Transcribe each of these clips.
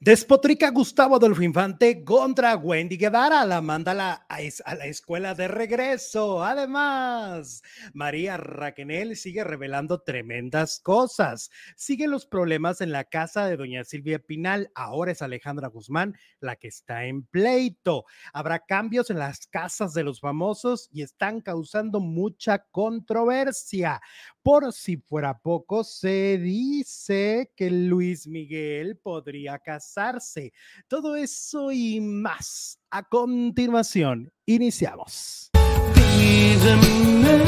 Despotrica Gustavo Adolfo Infante contra Wendy Guevara, la manda a la, a la escuela de regreso. Además, María Raquenel sigue revelando tremendas cosas. Siguen los problemas en la casa de doña Silvia Pinal. Ahora es Alejandra Guzmán la que está en pleito. Habrá cambios en las casas de los famosos y están causando mucha controversia. Por si fuera poco, se dice que Luis Miguel podría casarse. Todo eso y más. A continuación, iniciamos. Pídeme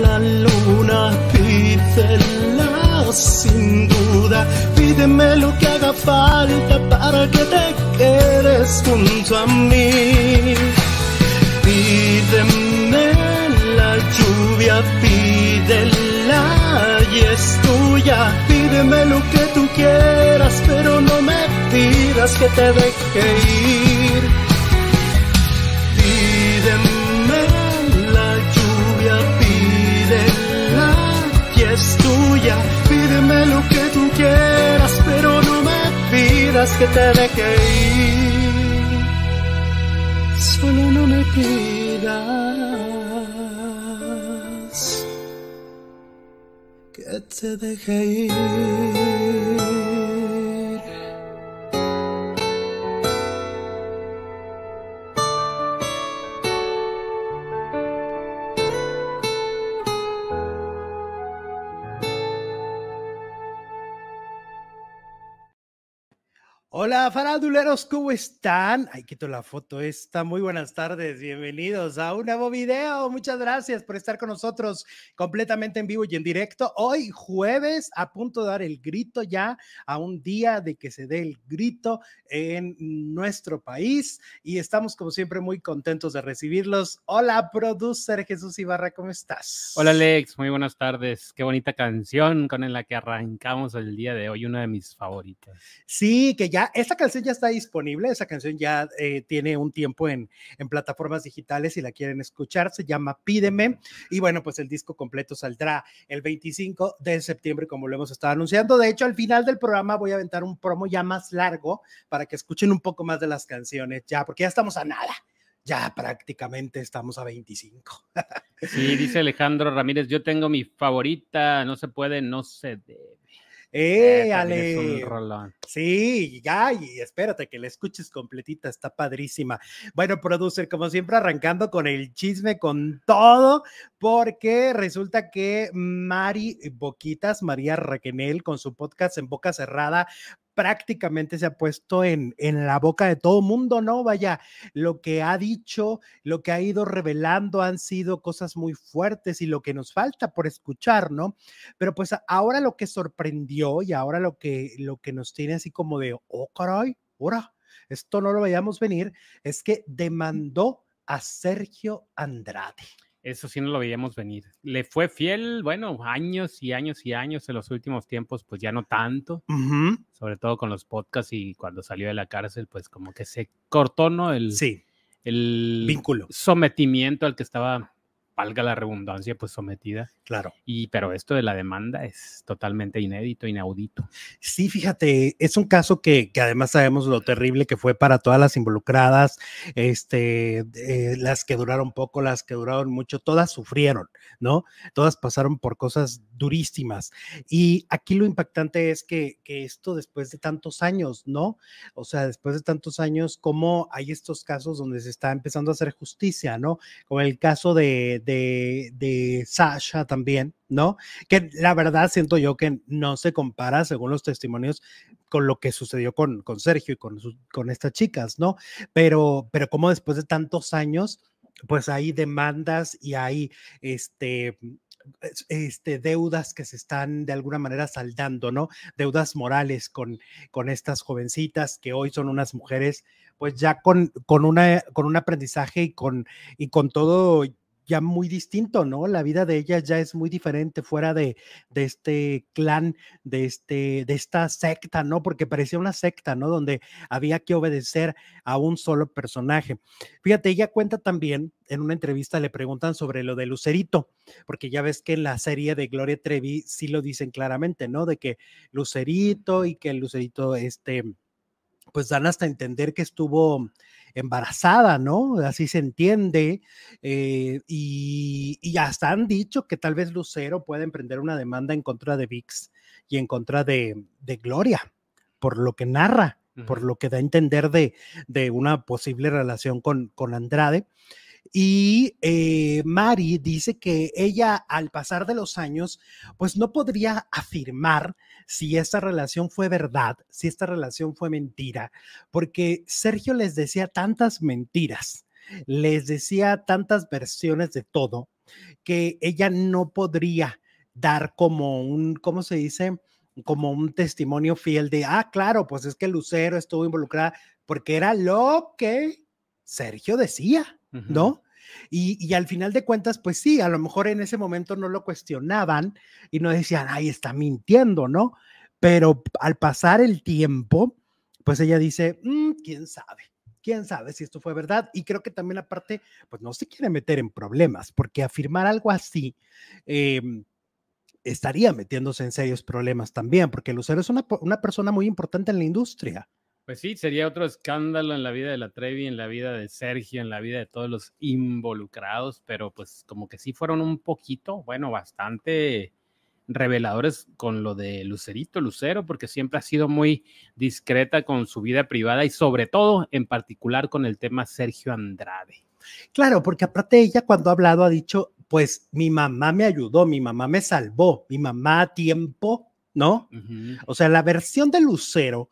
la luna, pídela sin duda. Pídeme lo que haga falta para que te quedes junto a mí. Pídeme la lluvia, es tuya. Pídeme lo que tú quieras, pero no me pidas que te deje ir. Pídeme la lluvia, pídela y es tuya. Pídeme lo que tú quieras, pero no me pidas que te deje ir. Solo no me pidas que te deje ir. Hola, faranduleros, ¿cómo están? Ay, quito la foto esta. Muy buenas tardes, bienvenidos a un nuevo video. Muchas gracias por estar con nosotros completamente en vivo y en directo. Hoy jueves, a punto de dar el grito ya, a un día de que se dé el grito en nuestro país y estamos como siempre muy contentos de recibirlos. Hola, producer Jesús Ibarra, ¿cómo estás? Hola, Alex, muy buenas tardes. Qué bonita canción con la que arrancamos el día de hoy, una de mis favoritas. Sí, que ya esta canción ya está disponible, esa canción ya eh, tiene un tiempo en, en, plataformas digitales si la quieren escuchar, se llama Pídeme y bueno, pues el disco completo saldrá el 25 de septiembre como lo hemos estado anunciando. De hecho, al final del programa voy a aventar un promo ya más largo para que escuchen un poco más de las canciones ya, porque ya estamos a nada. Ya prácticamente estamos a 25. Sí, dice Alejandro Ramírez, yo tengo mi favorita, no se puede, no se debe. ¡Eh, Ale! Sí, ya, y espérate que la escuches completita, está padrísima. Bueno, producer, como siempre, arrancando con el chisme, con todo, porque resulta que Mari Boquitas, María Raquenel, con su podcast en boca cerrada, prácticamente se ha puesto en, en la boca de todo mundo, ¿no? Vaya, lo que ha dicho, lo que ha ido revelando han sido cosas muy fuertes y lo que nos falta por escuchar, ¿no? Pero pues ahora lo que sorprendió y ahora lo que, lo que nos tiene así como de, oh, caray, ahora, esto no lo veíamos venir, es que demandó a Sergio Andrade. Eso sí no lo veíamos venir. Le fue fiel, bueno, años y años y años en los últimos tiempos, pues ya no tanto, sobre todo con los podcasts y cuando salió de la cárcel, pues como que se cortó, ¿no? El, sí. El vínculo. Sometimiento al que estaba valga la redundancia, pues sometida. Claro. Y pero esto de la demanda es totalmente inédito, inaudito. Sí, fíjate, es un caso que, que además sabemos lo terrible que fue para todas las involucradas, este, eh, las que duraron poco, las que duraron mucho, todas sufrieron, ¿no? Todas pasaron por cosas durísimas. Y aquí lo impactante es que, que esto después de tantos años, ¿no? O sea, después de tantos años, cómo hay estos casos donde se está empezando a hacer justicia, ¿no? Como el caso de de, Sasha también, ¿no? Que la verdad siento yo que no se compara, según los testimonios, con lo que sucedió con, con Sergio y con, con estas chicas, ¿no? Pero, pero como después de tantos años, pues hay demandas y hay este, este, deudas que se están de alguna manera saldando, ¿no? Deudas morales con, con estas jovencitas que hoy son unas mujeres, pues ya con, con, una, con un aprendizaje y con, y con todo ya muy distinto, ¿no? La vida de ellas ya es muy diferente fuera de, de este clan, de, este, de esta secta, ¿no? Porque parecía una secta, ¿no? Donde había que obedecer a un solo personaje. Fíjate, ella cuenta también, en una entrevista le preguntan sobre lo de Lucerito, porque ya ves que en la serie de Gloria Trevi sí lo dicen claramente, ¿no? De que Lucerito y que el Lucerito, este pues dan hasta entender que estuvo embarazada, ¿no? Así se entiende. Eh, y, y, hasta han dicho que tal vez Lucero pueda emprender una demanda en contra de VIX y en contra de, de Gloria, por lo que narra, por lo que da a entender de, de una posible relación con, con Andrade. Y eh, Mari dice que ella al pasar de los años, pues no podría afirmar si esta relación fue verdad, si esta relación fue mentira, porque Sergio les decía tantas mentiras, les decía tantas versiones de todo, que ella no podría dar como un, ¿cómo se dice? Como un testimonio fiel de, ah, claro, pues es que Lucero estuvo involucrada, porque era lo que Sergio decía. ¿No? Y, al final de cuentas, pues sí, a lo mejor en ese momento no lo cuestionaban y no decían, ay, está mintiendo, ¿no? Pero al pasar el tiempo, pues ella dice, mm, quién sabe, quién sabe si esto fue verdad. Y creo que también aparte, pues no se quiere meter en problemas, porque afirmar algo así... Em, estaría metiéndose en serios problemas también, porque Lucero es una, una persona muy importante en la industria. Pues sí, sería otro escándalo en la vida de la Trevi, en la vida de Sergio, en la vida de todos los involucrados, pero pues como que sí fueron un poquito, bueno, bastante reveladores con lo de Lucerito, Lucero, porque siempre ha sido muy discreta con su vida privada y sobre todo en particular con el tema Sergio Andrade. Claro, porque aparte ella cuando ha hablado ha dicho, pues mi mamá me ayudó, mi mamá me salvó, mi mamá a tiempo, ¿no? O sea, la versión de Lucero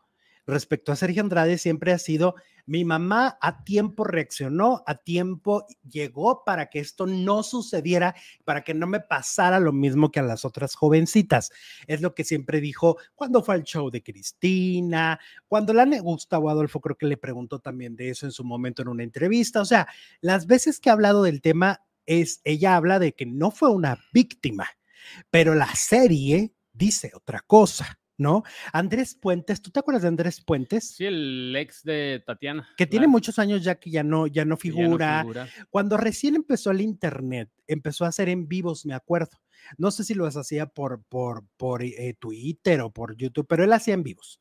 respecto a Sergio Andrade siempre ha sido, mi mamá a tiempo reaccionó, a tiempo llegó para que esto no sucediera, para que no me pasara lo mismo que a las otras jovencitas. Es lo que siempre dijo cuando fue al show de Cristina, cuando la Gustavo Adolfo creo que le preguntó también de eso en su momento en una entrevista. O sea, las veces que ha hablado del tema es, ella habla de que no fue una víctima, pero la serie dice otra cosa. ¿No? Andrés Puentes, ¿tú te acuerdas de Andrés Puentes? Sí, el ex de Tatiana. Que tiene muchos años ya que ya no, ya no figura. Cuando recién empezó el internet, empezó a hacer en vivos, me acuerdo. No sé si lo hacía por, por, por eh, Twitter o por YouTube, pero él hacía en vivos.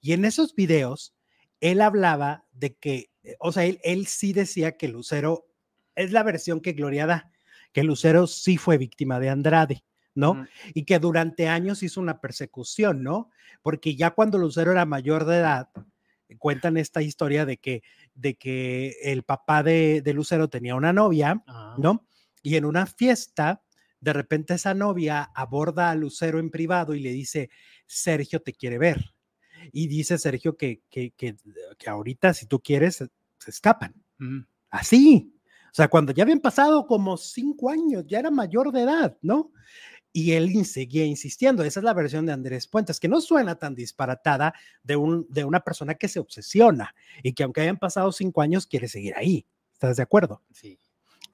Y en esos videos, él hablaba de que, eh, o sea, él, él sí decía que Lucero es la versión que Gloria da, que Lucero sí fue víctima de Andrade ¿no? Y que durante años hizo una persecución, ¿no? Porque ya cuando Lucero era mayor de edad, cuentan esta historia de que, de que el papá de, Lucero tenía una novia, ah. ¿no? Y en una fiesta, de repente esa novia aborda a Lucero en privado y le dice, Sergio te quiere ver. Y dice Sergio que, que, que, ahorita, si tú quieres, se escapan. Así. O sea, cuando ya habían pasado como cinco años, ya era mayor de edad, ¿no? Y él seguía insistiendo. Esa es la versión de Andrés Puentes, que no suena tan disparatada de, un, de una persona que se obsesiona y que aunque hayan pasado cinco años, quiere seguir ahí. ¿Estás de acuerdo? Sí.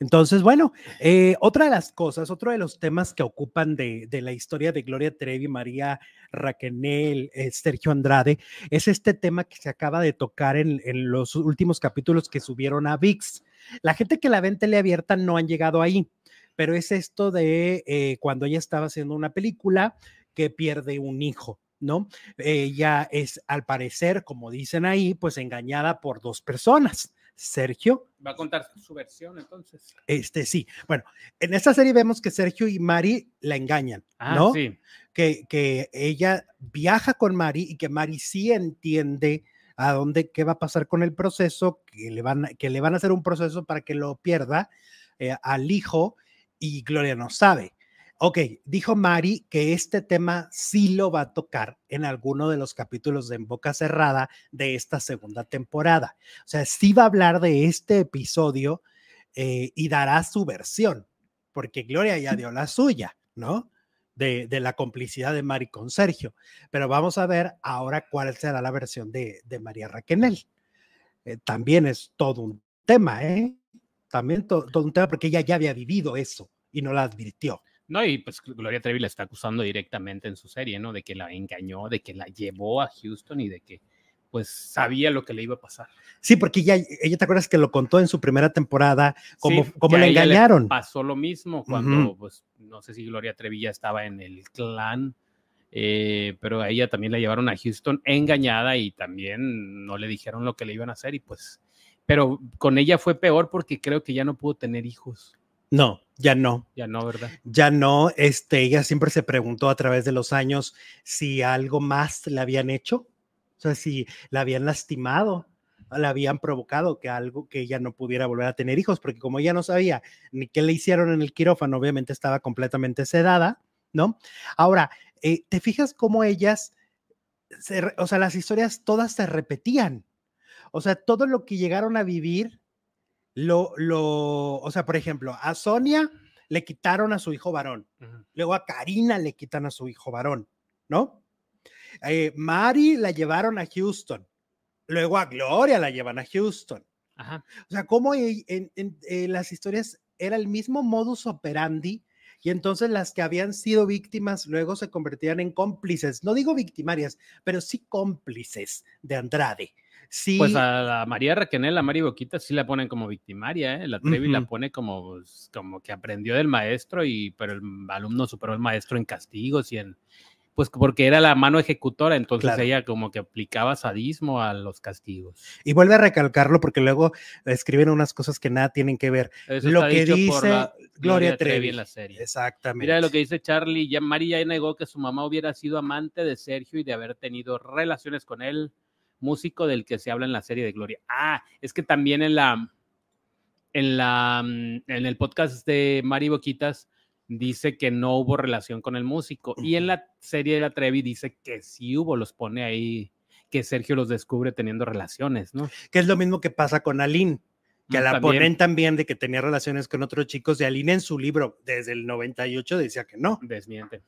Entonces, bueno, eh, otra de las cosas, otro de los temas que ocupan de, la historia de Gloria Trevi, María Raquenel, eh, Sergio Andrade, es este tema que se acaba de tocar en, en, los últimos capítulos que subieron a VIX. La gente que la ve en teleabierta no han llegado ahí pero es esto de eh, cuando ella estaba haciendo una película que pierde un hijo. ¿No? Ella es, al parecer, como dicen ahí, pues engañada por dos personas. Sergio. Va a contar su versión entonces. Este sí. Bueno, en esta serie vemos que Sergio y Mari la engañan, ah, ¿no? Sí. Que, que ella viaja con Mari y que Mari sí entiende a dónde, qué va a pasar con el proceso, que le van, que le van a hacer un proceso para que lo pierda eh, al hijo y Gloria no sabe. Ok, dijo Mari que este tema sí lo va a tocar en alguno de los capítulos de En Boca Cerrada de esta segunda temporada. O sea, sí va a hablar de este episodio eh, y dará su versión, porque Gloria ya dio la suya, ¿no? De, la complicidad de Mari con Sergio. Pero vamos a ver ahora cuál será la versión de, María Raquenel. Eh, también es todo un tema, ¿eh? También todo un tema porque ella ya había vivido eso y no la advirtió. No, y pues Gloria Trevi la está acusando directamente en su serie, ¿no? De que la engañó, de que la llevó a Houston y de que pues sabía lo que le iba a pasar. Sí, porque ella, ella te acuerdas que lo contó en su primera temporada, como, como le engañaron. pasó lo mismo cuando, pues, no sé si Gloria Trevi ya estaba en el clan Eh, pero a ella también la llevaron a Houston engañada y también no le dijeron lo que le iban a hacer y pues, pero con ella fue peor porque creo que ya no pudo tener hijos. No, ya no. Ya no, ¿verdad? Ya no. Este, ella siempre se preguntó a través de los años si algo más le habían hecho, o sea, si la habían lastimado, la habían provocado que algo que ella no pudiera volver a tener hijos, porque como ella no sabía ni qué le hicieron en el quirófano, obviamente estaba completamente sedada, ¿no? Ahora, eh, ¿te fijas cómo ellas, o sea, las historias todas se repetían? O sea, todo lo que llegaron a vivir, lo, lo, o sea, por ejemplo, a Sonia le quitaron a su hijo varón, luego a Karina le quitan a su hijo varón, ¿no? Eh, Mari la llevaron a Houston, luego a Gloria la llevan a Houston. O sea, cómo en, en las historias era el mismo modus operandi y entonces las que habían sido víctimas luego se convertían en cómplices, no digo victimarias, pero sí cómplices de Andrade. Sí. Pues a la María Raquenel, a Mari Boquita sí la ponen como victimaria, ¿eh? la Trevi la pone como, pues, como que aprendió del maestro, y, pero el alumno superó al maestro en castigos y en, pues porque era la mano ejecutora, entonces ella como que aplicaba sadismo a los castigos. Y vuelve a recalcarlo porque luego escriben unas cosas que nada tienen que ver. lo que dice Gloria, Trevi. en la serie. Exactamente. Mira lo que dice Charlie, ya María negó que su mamá hubiera sido amante de Sergio y de haber tenido relaciones con él, músico del que se habla en la serie de Gloria. Ah, es que también en la en la en el podcast de Mari Boquitas dice que no hubo relación con el músico. Y en la serie de la Trevi dice que sí hubo, los pone ahí, que Sergio los descubre teniendo relaciones, ¿no? Que es lo mismo que pasa con Aline, que mm, la ponen también de que tenía relaciones con otros chicos. De Aline en su libro, desde el 98, decía que no. Desmiente.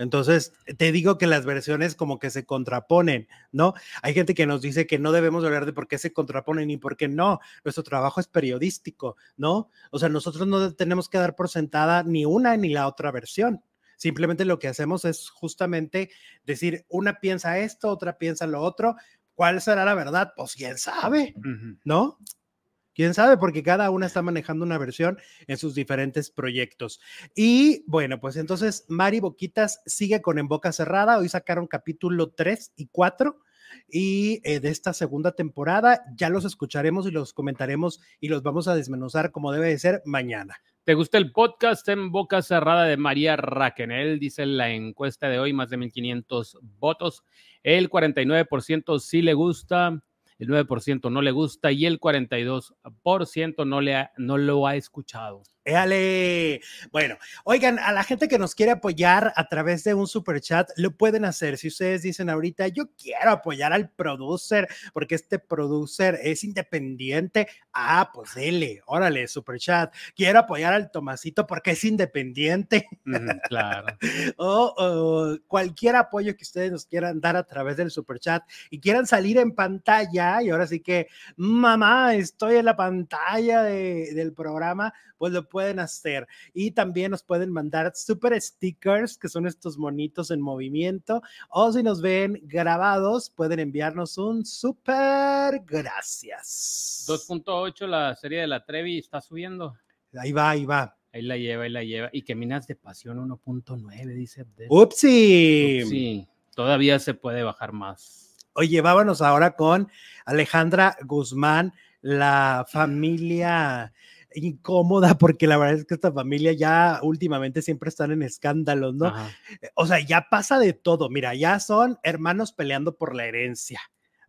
Entonces, te digo que las versiones como que se contraponen, ¿no? Hay gente que nos dice que no debemos hablar de por qué se contraponen y por qué no. Nuestro trabajo es periodístico, ¿no? O sea, nosotros no tenemos que dar por sentada ni una ni la otra versión. Simplemente lo que hacemos es justamente decir, una piensa esto, otra piensa lo otro. ¿Cuál será la verdad? Pues quién sabe, ¿no? Quién sabe, porque cada una está manejando una versión en sus diferentes proyectos. Y bueno, pues entonces Mari Boquitas sigue con En Boca Cerrada. Hoy sacaron capítulo 3 y 4 y eh, de esta segunda temporada. Ya los escucharemos y los comentaremos y los vamos a desmenuzar como debe de ser mañana. ¿Te gusta el podcast en boca cerrada de María Raquenel? Dice la encuesta de hoy, más de 1500 votos. El 49% sí le gusta, el 9% no le gusta y el 42% no, le no lo ha escuchado. Éale. Bueno, oigan, a la gente que nos quiere apoyar a través de un super chat, lo pueden hacer. Si ustedes dicen ahorita, yo quiero apoyar al producer porque este producer es independiente, ah, pues dele, órale, super chat. Quiero apoyar al Tomasito porque es independiente. claro. o, cualquier apoyo que ustedes nos quieran dar a través del super chat y quieran salir en pantalla, y ahora sí que, mamá, estoy en la pantalla del programa, pues lo pueden hacer. Y también nos pueden mandar super stickers, que son estos monitos en movimiento. O si nos ven grabados, pueden enviarnos un super gracias. 2.8, la serie de la Trevi está subiendo. Ahí va, ahí va. Ahí la lleva, ahí la lleva. Y que Minas de Pasión 1.9, dice Upsi. Sí, todavía se puede bajar más. Oye, vámonos ahora con Alejandra Guzmán, la familia incómoda porque la verdad es que esta familia ya últimamente siempre están en escándalos, ¿no? Eh, o sea, ya pasa de todo. Mira, ya son hermanos peleando por la herencia.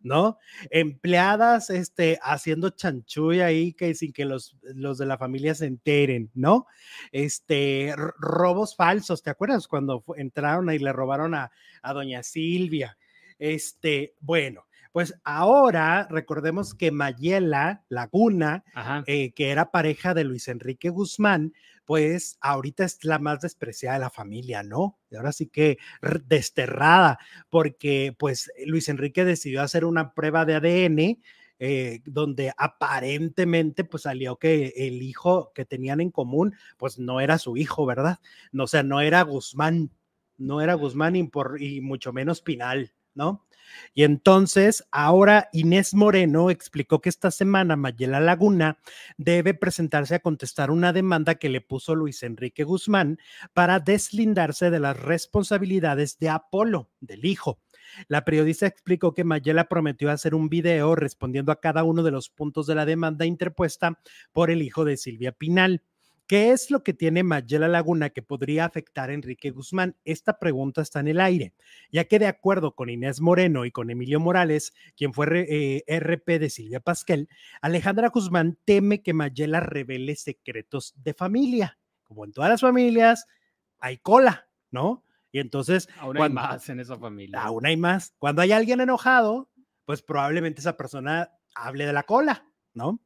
¿no? Empleadas este, haciendo chanchuy ahí que sin que los, los de la familia se enteren, ¿no? Este, robos falsos, ¿te acuerdas cuando entraron y le robaron a, a doña Silvia? Este, bueno, pues ahora recordemos que Mayela Laguna, eh, que era pareja de Luis Enrique Guzmán, pues ahorita es la más despreciada de la familia, ¿no? Y ahora sí que desterrada, porque pues Luis Enrique decidió hacer una prueba de ADN. Eh, donde aparentemente pues salió que el hijo que tenían en común pues no era su hijo, ¿verdad? No, o sea, no era Guzmán, no era Guzmán y, por, y mucho menos Pinal, ¿no? Y entonces, ahora Inés Moreno explicó que esta semana Mayela Laguna debe presentarse a contestar una demanda que le puso Luis Enrique Guzmán para deslindarse de las responsabilidades de Apolo, del hijo. La periodista explicó que Mayela prometió hacer un video respondiendo a cada uno de los puntos de la demanda interpuesta por el hijo de Silvia Pinal. ¿Qué es lo que tiene Mayela Laguna que podría afectar a Enrique Guzmán? Esta pregunta está en el aire, ya que de acuerdo con Inés Moreno y con Emilio Morales, quien fue RP eh, de Silvia Pasquel, Alejandra Guzmán teme que Mayela revele secretos de familia. Como en todas las familias, hay cola, ¿no? Y entonces... Aún hay más en esa familia. Aún hay más. Cuando hay alguien enojado, pues probablemente esa persona hable de la cola, ¿no?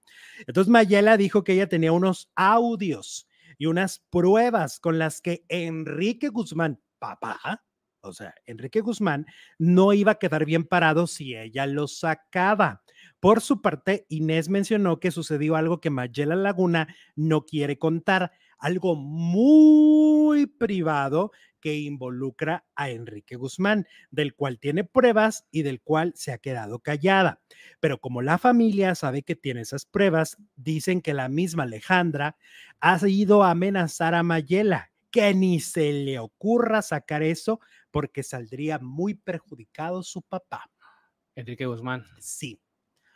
Entonces Mayela dijo que ella tenía unos audios y unas pruebas con las que Enrique Guzmán, papá, o sea, Enrique Guzmán no iba a quedar bien parado si ella lo sacaba. Por su parte, Inés mencionó que sucedió algo que Mayela Laguna no quiere contar, algo muy privado que involucra a Enrique Guzmán, del cual tiene pruebas y del cual se ha quedado callada. Pero como la familia sabe que tiene esas pruebas, dicen que la misma Alejandra ha ido a amenazar a Mayela, que ni se le ocurra sacar eso porque saldría muy perjudicado su papá. Enrique Guzmán. Sí.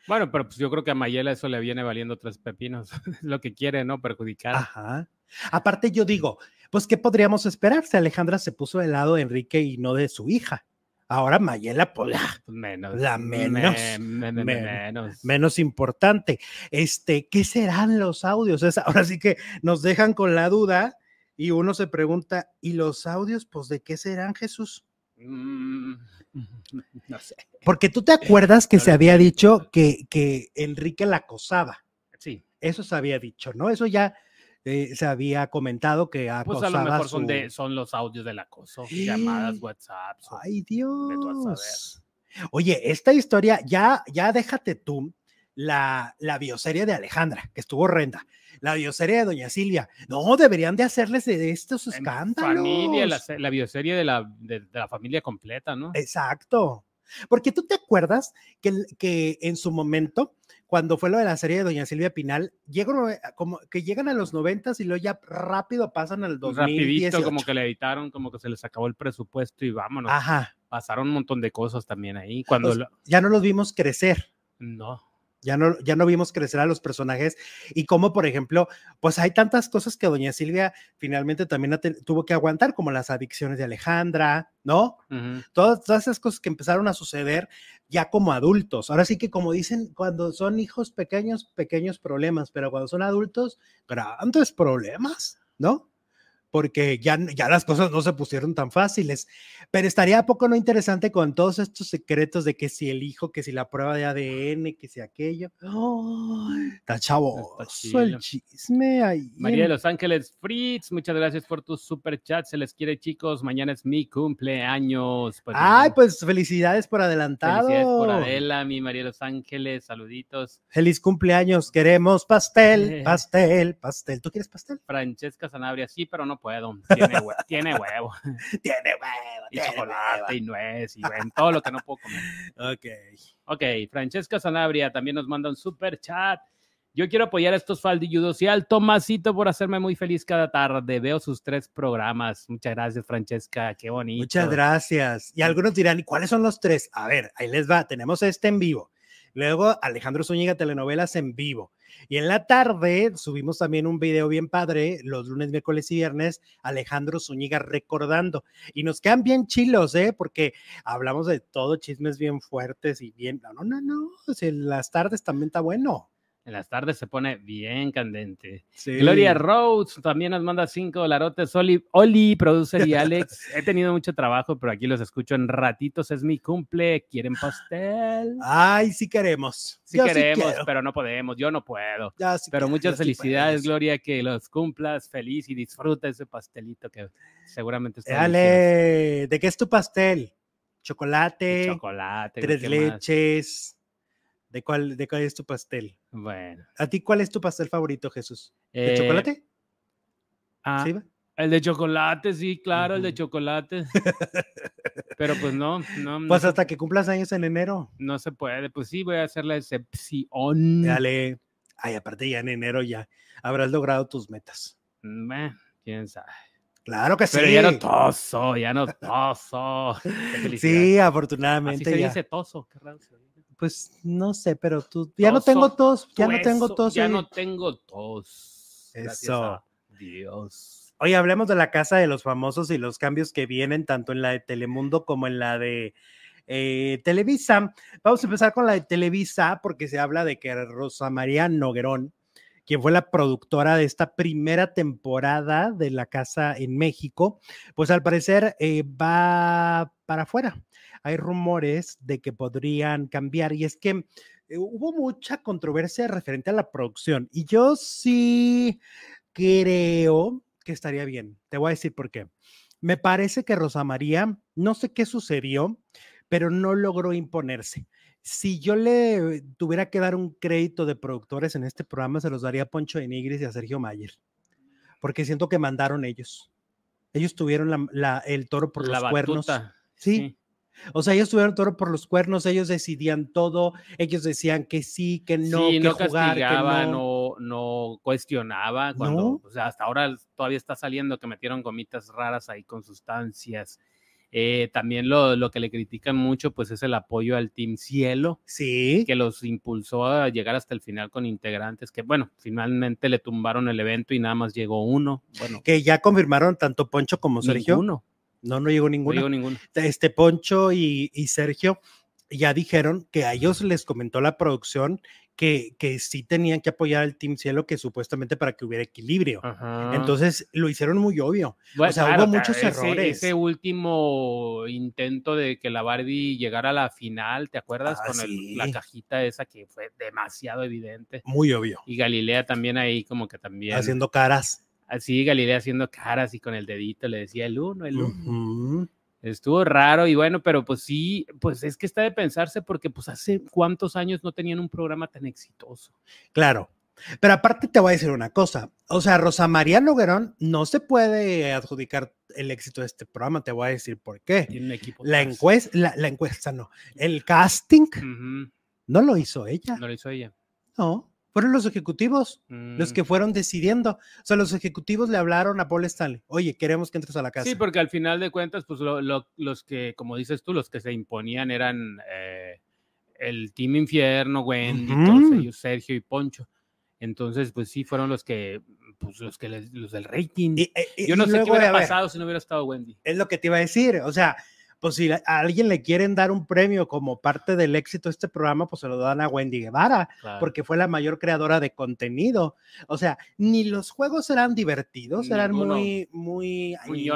Bueno, pero pues yo creo que a Mayela eso le viene valiendo tres pepinos. Es lo que quiere, ¿no? Perjudicar. Ajá. Aparte, yo digo, pues, ¿qué podríamos esperar si Alejandra se puso del lado de Enrique y no de su hija? Ahora Mayela, pues, pues menos, la menos, menos, menos importante. Este, ¿qué serán los audios? ahora sí que nos dejan con la duda y uno se pregunta, ¿y los audios, pues, de qué serán, Jesús? Mm, no sé. Porque tú te acuerdas que se había dicho que, que Enrique la acosaba. Sí. Eso se había dicho, ¿no? Eso ya eh, se había comentado que acosaba Pues a lo mejor son, de, son los audios del acoso, llamadas, WhatsApp. Ay, Dios. Oye, esta historia, ya, ya déjate tú la, la bioserie de Alejandra, que estuvo horrenda. La bioserie de Doña Silvia. No, deberían de hacerles de estos escándalos. Familia, la, la bioserie de la, de, la familia completa, ¿no? Exacto. Porque tú te acuerdas que, que en su momento cuando fue lo de la serie de Doña Silvia Pinal, llegan, como que llegan a los noventas y luego ya rápido pasan al 2018. Rapidito, como que le editaron, como que se les acabó el presupuesto y vámonos. Ajá. Pasaron un montón de cosas también ahí. Cuando Ya no los vimos crecer. No. Ya no, ya no vimos crecer a los personajes y como, por ejemplo, pues hay tantas cosas que doña Silvia finalmente también tuvo que aguantar, como las adicciones de Alejandra, ¿no? todas, todas, esas cosas que empezaron a suceder ya como adultos. Ahora sí que como dicen, cuando son hijos pequeños, pequeños problemas, pero cuando son adultos, grandes problemas, ¿no? Porque ya, ya las cosas no se pusieron tan fáciles. Pero estaría poco no interesante con todos estos secretos de que si el hijo, que si la prueba de ADN, que si aquello. está chavo. el chisme ahí. María de Los Ángeles Fritz, muchas gracias por tu super chat. Se les quiere, chicos. Mañana es mi cumpleaños. Pues, Ay, pues felicidades por adelantado. Felicidades por Adela, mi María de Los Ángeles. Saluditos. Feliz cumpleaños. Queremos pastel, pastel, pastel. ¿Tú quieres pastel? Francesca Sanabria, sí, pero no puedo. Tiene, huevo. tiene huevo. tiene huevo. Y chocolate y nuez y todo lo que no puedo comer. Ok. Ok, Francesca Sanabria también nos manda un super chat. Yo quiero apoyar a estos faldilludos y al Tomasito por hacerme muy feliz cada tarde. Veo sus tres programas. Muchas gracias, Francesca. Qué bonito. Muchas gracias. Y algunos dirán, ¿y cuáles son los tres? A ver, ahí les va. Tenemos este en vivo. Luego Alejandro Zúñiga, telenovelas en vivo. Y en la tarde subimos también un video bien padre, los lunes, miércoles y viernes, Alejandro Zúñiga recordando. Y nos quedan bien chilos, ¿eh? Porque hablamos de todo, chismes bien fuertes y bien. No, no, no, no. las tardes también está bueno. En las tardes se pone bien candente. Gloria Rhodes también nos manda cinco dolarotes. Oli, Oli, producer y Alex. He tenido mucho trabajo, pero aquí los escucho en ratitos. Es mi cumple. ¿Quieren pastel? Ay, sí queremos. Sí queremos, pero no podemos. Yo no puedo. pero muchas felicidades, Gloria, que los cumplas feliz y disfruta ese pastelito que seguramente está. Dale, ¿de qué es tu pastel? Chocolate. chocolate. Tres leches. ¿De cuál, ¿De cuál es tu pastel? Bueno. ¿A ti cuál es tu pastel favorito, Jesús? ¿De eh, chocolate? Ah, ¿Sí? El de chocolate, sí, claro, el de chocolate. Pero pues no, no. Pues no, hasta que cumplas años en enero. no se puede. Pues sí, voy a hacer la excepción. Dale. Ay, aparte ya en enero ya habrás logrado tus metas. Mm, eh, quién sabe. Claro que sí. Pero ya no toso, ya no toso. Sí, Así afortunadamente se ya. dice toso, qué raro se dice. Pues no sé, pero tú ya no tengo tos, ya no tengo tos. Ya no tengo tos. Gracias Eso. Dios. Oye, hablemos de la casa de los famosos y los cambios que vienen tanto en la de Telemundo como en la de eh, Televisa. Vamos a empezar con la de Televisa porque se habla de que Rosa María Noguerón, quien fue la productora de esta primera temporada de la casa en México, pues al parecer eh, va para afuera. Hay rumores de que podrían cambiar y es que eh, hubo mucha controversia referente a la producción y yo sí creo que estaría bien. Te voy a decir por qué. Me parece que Rosa María, no sé qué sucedió, pero no logró imponerse. Si yo le tuviera que dar un crédito de productores en este programa, se los daría a Poncho de Nigris y a Sergio Mayer, porque siento que mandaron ellos. Ellos tuvieron la- la- el toro por La los cuernos. batuta. Sí. O sea, ellos tuvieron toro por los cuernos, ellos decidían todo, ellos decían que sí, que no, sí, que no jugar, que no. no, no cuestionaba. Cuando, No. o sea, hasta ahora todavía está saliendo que metieron gomitas raras ahí con sustancias. Eh, también lo, lo que le critican mucho, pues es el apoyo al Team Cielo, Sí, que los impulsó a llegar hasta el final con integrantes que, bueno, finalmente le tumbaron el evento y nada más llegó uno. Bueno, que ya confirmaron tanto Poncho como Sergio. ninguno. No, no llegó No ninguno. llegó ninguno. Este Poncho y, y Sergio ya dijeron que a ellos les comentó la producción que, que sí tenían que apoyar al Team Cielo, que supuestamente para que hubiera equilibrio. Ajá. Entonces lo hicieron muy obvio. Bueno, sea, claro, hubo muchos ese- errores. Ese último intento de que la Barbie llegara a la final, ¿te acuerdas? Ah, Con el- la cajita esa que fue demasiado evidente. Muy obvio. Y Galilea también ahí como que también. Haciendo caras. Así Galilea haciendo caras y con el dedito le decía el uno, el uno. Estuvo raro y bueno, pero pues sí, pues es que está de pensarse porque pues hace cuántos años no tenían un programa tan exitoso. Claro. Pero aparte te voy a decir una cosa. O sea, Rosa María Noguerón no se puede adjudicar el éxito de este programa. Te voy a decir por qué. Tiene un equipo. La encuesta, la, la encuesta no. El casting no lo hizo ella. No lo hizo ella. No, fueron los ejecutivos los Mm. que fueron decidiendo. O sea, los ejecutivos le hablaron a Paul Stanley. Oye, queremos que entres a la casa. Sí, porque al final de cuentas, pues lo- lo- los que, como dices tú, los que se imponían eran eh, el Team Infierno, Wendy, Sergio y Poncho. Entonces, pues sí, fueron los que, pues los que les- los del rating. Y- y- Yo no sé qué hubiera ver, pasado si no hubiera estado Wendy. Es lo que te iba a decir. O sea, pues si a alguien le quieren dar un premio como parte del éxito de este programa, pues se lo dan a Wendy Guevara, Claro. porque fue la mayor creadora de contenido. O sea, ni los juegos eran divertidos, eran Ninguno. muy, muy, Muy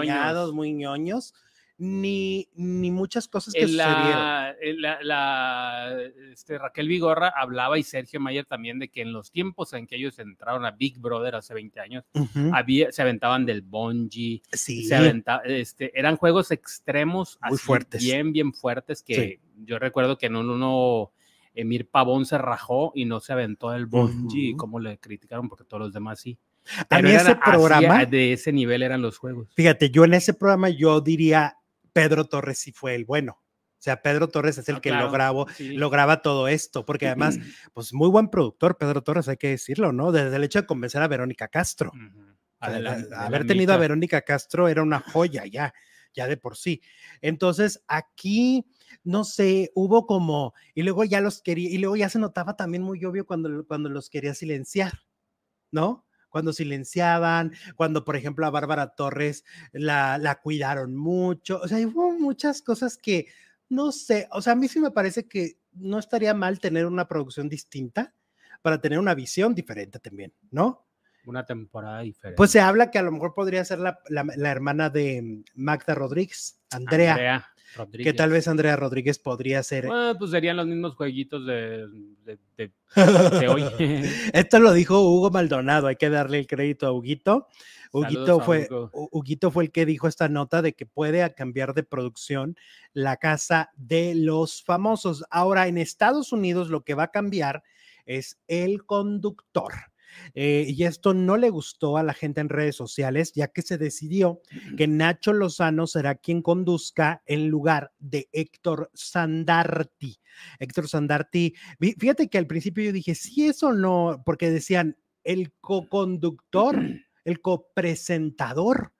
muy ñoños, ni, ni muchas cosas que En sucedieron. la, la- la, este, Raquel Vigorra hablaba y Sergio Mayer también de que en los tiempos en que ellos entraron a Big Brother hace 20 años, Ujú. había, se aventaban del bungee, Sí. se este, eran juegos extremos Muy así, fuertes. bien, bien fuertes que Sí. yo recuerdo que en un- uno Emir Pavón se rajó y no se aventó el bungee, Ujú. como le criticaron porque todos los demás sí. A Pero mí eran ese programa, de ese nivel eran los juegos. fíjate, yo en ese programa yo diría Pedro Torres sí fue el bueno. O sea, Pedro Torres es el Ah, que claro, lo grabó, sí. lo graba todo esto, porque además, pues muy buen productor, Pedro Torres, hay que decirlo, ¿no? Desde el hecho de convencer a Verónica Castro. Adelante, haber tenido a. Verónica Castro era una joya ya, ya de por sí. Entonces, aquí, no sé, hubo como, y luego ya los quería, y luego ya se notaba también muy obvio cuando, cuando los quería silenciar, ¿no? Cuando silenciaban, cuando, por ejemplo, a Bárbara Torres la, la cuidaron mucho, o sea, hubo muchas cosas que, no sé, o sea, a mí sí me parece que no estaría mal tener una producción distinta para tener una visión diferente también, ¿no? Una temporada diferente. Pues se habla que a lo mejor podría ser la, la- la hermana de Magda Rodríguez, Andrea, que Rodríguez. tal vez Andrea Rodríguez podría ser. Bueno, pues serían los mismos jueguitos de, de- de- de hoy. Esto lo dijo Hugo Maldonado, hay que darle el crédito a Huguito. Huguito fue, Huguito fue el que dijo esta nota de que puede cambiar de producción la casa de los famosos. Ahora, en Estados Unidos lo que va a cambiar es el conductor. Eh, y esto no le gustó a la gente en redes sociales, ya que se decidió que Nacho Lozano será quien conduzca en lugar de Héctor Sandarti. Héctor Sandarti, fíjate que al principio yo dije, sí, eso no, porque decían el co-conductor, el copresentador.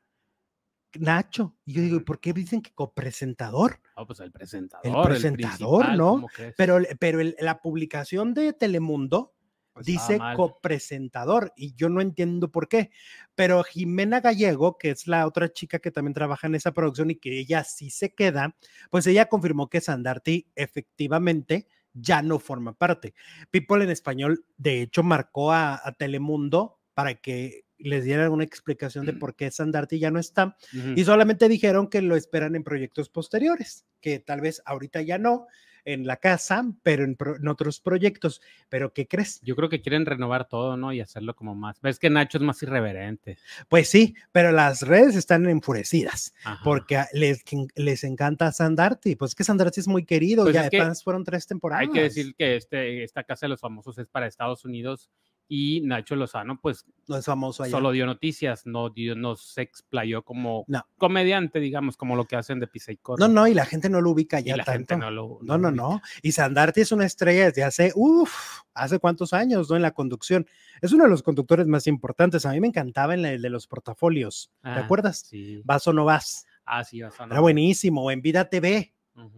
Nacho. Y yo digo, ¿por qué dicen que copresentador? No, pues el presentador. El presentador, ¿no? Pero, pero la publicación de Telemundo pues dice copresentador y yo no entiendo por qué. Pero Jimena Gallego, que es la otra chica que también trabaja en esa producción y que ella sí se queda, pues ella confirmó que Sandarti efectivamente ya no forma parte. People en español, de hecho, marcó a, a Telemundo para que les dieran una explicación de por qué Sandarti ya no está y solamente dijeron que lo esperan en proyectos posteriores, que tal vez ahorita ya no en la casa, pero en, otros proyectos. Pero ¿qué crees? Yo creo que quieren renovar todo, ¿no? Y hacerlo como más. Ves que Nacho es más irreverente. Pues sí, pero las redes están enfurecidas porque les, les encanta Sandarti. Pues que Sandarti es muy querido, pues ya fueron tres temporadas. Hay que decir que este, esta casa de los famosos es para Estados Unidos y Nacho Lozano, pues, no es famoso solo dio noticias, no, dio, no se explayó como comediante, digamos, como lo que hacen de Pisa y No, no, y la gente no lo ubica ya la tanto. no, lo, no, no, no, Y Sandarti es una estrella desde hace, uff, hace cuántos años, ¿no? En la conducción. Es uno de los conductores más importantes. A mí me encantaba en el de los portafolios. ¿Te ah, acuerdas? Sí. ¿Vas o no vas? Ah, sí, vas o no. Era buenísimo. En Vida TV.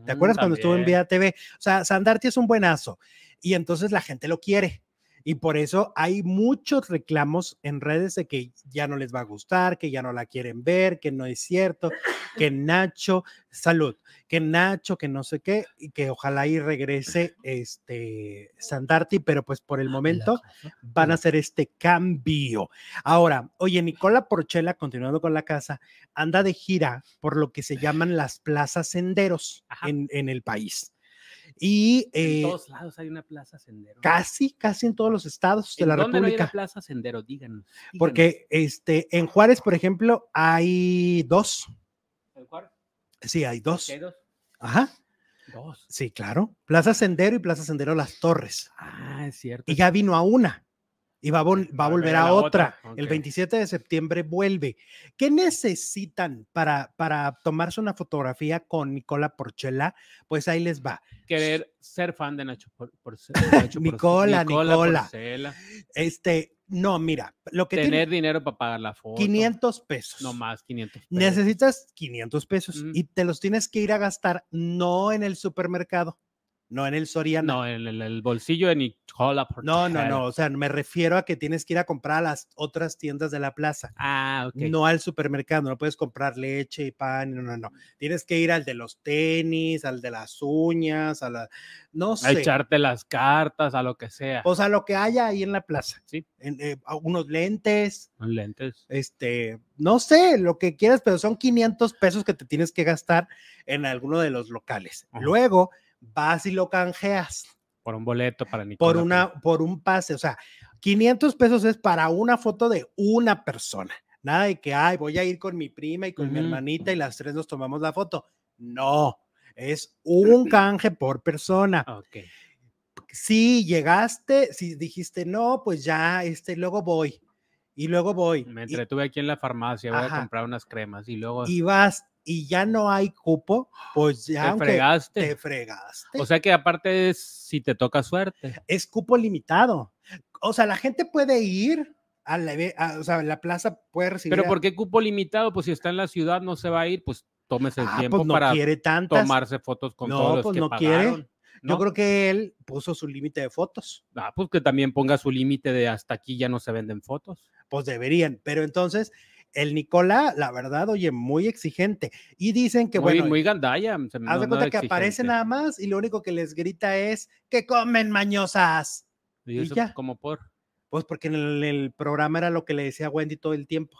¿Te acuerdas cuando estuvo en Vida TV? O sea, Sandarti es un buenazo. Y entonces la gente lo quiere y por eso hay muchos reclamos en redes de que ya no les va a gustar, que ya no la quieren ver, que no es cierto, que Nacho, salud, que Nacho, que no sé qué, y que ojalá y regrese este Sandarti, pero pues por el ah, momento van a hacer este cambio. Ahora, oye, Nicola Porchela, continuando con la casa, anda de gira por lo que se llaman las plazas senderos en, en el país. Y en eh, todos lados hay una plaza sendero. Casi, casi en todos los estados de la dónde República. hay una plaza sendero? Díganos, Porque este, en Juárez, por ejemplo, hay dos. ¿En Juárez? Sí, hay dos. ¿Hay dos? Ajá. Dos. Sí, claro. Plaza Sendero y Plaza Sendero Las Torres. Ah, es cierto. Y ya vino a una y va a, volver a, otra. El 27 de septiembre vuelve. ¿Qué necesitan para, para tomarse una fotografía con Nicola Porchela? Pues ahí les va. Querer ser fan de Nacho, por, Nicola, Nicola. Este, no, mira, lo que tener dinero para pagar la foto. 500 pesos. No más, 500 pesos. Necesitas 500 pesos y te los tienes que ir a gastar no en el supermercado no en el Soriana. No, en el, bolsillo de Nicola No, no, no. O sea, me refiero a que tienes que ir a comprar a las otras tiendas de la plaza. Ah, ok. No al supermercado. No puedes comprar leche y pan. No, no, no. Tienes que ir al de los tenis, al de las uñas, a la. No sé. A echarte las cartas, a lo que sea. O sea, lo que haya ahí en la plaza. Sí. En, eh, unos lentes. Unos lentes. Este, no sé, lo que quieras, pero son 500 pesos que te tienes que gastar en alguno de los locales. Luego vas y lo canjeas. Por un boleto para Nicola. Por, una, por un pase, o sea, 500 pesos es para una foto de una persona. Nada de que, ay, voy a ir con mi prima y con mi hermanita y las tres nos tomamos la foto. No, es un canje por persona. Ok. Si llegaste, si dijiste, no, pues ya, este, luego voy. Y luego voy. Me entretuve aquí en la farmacia, voy a comprar unas cremas y luego. Y vas y ya no hay cupo, pues ya te fregaste. Te fregaste. O sea que aparte es si te toca suerte. Es cupo limitado. O sea, la gente puede ir a la, o sea, la plaza puede recibir. Pero ¿por qué cupo limitado? Pues si está en la ciudad no se va a ir, pues tómese el ah, tiempo pues no para quiere tomarse fotos con todos los pues que no Quiere. Yo creo que él puso su límite de fotos. Ah, pues que también ponga su límite de hasta aquí ya no se venden fotos. Pues deberían, pero entonces el Nicola, la verdad, oye, muy exigente. Y dicen que, bueno. Muy gandalla. haz de cuenta que aparece nada más y lo único que les grita es que comen mañosas. ¿Y, ya. ¿Como por? Pues porque en el, programa era lo que le decía Wendy todo el tiempo.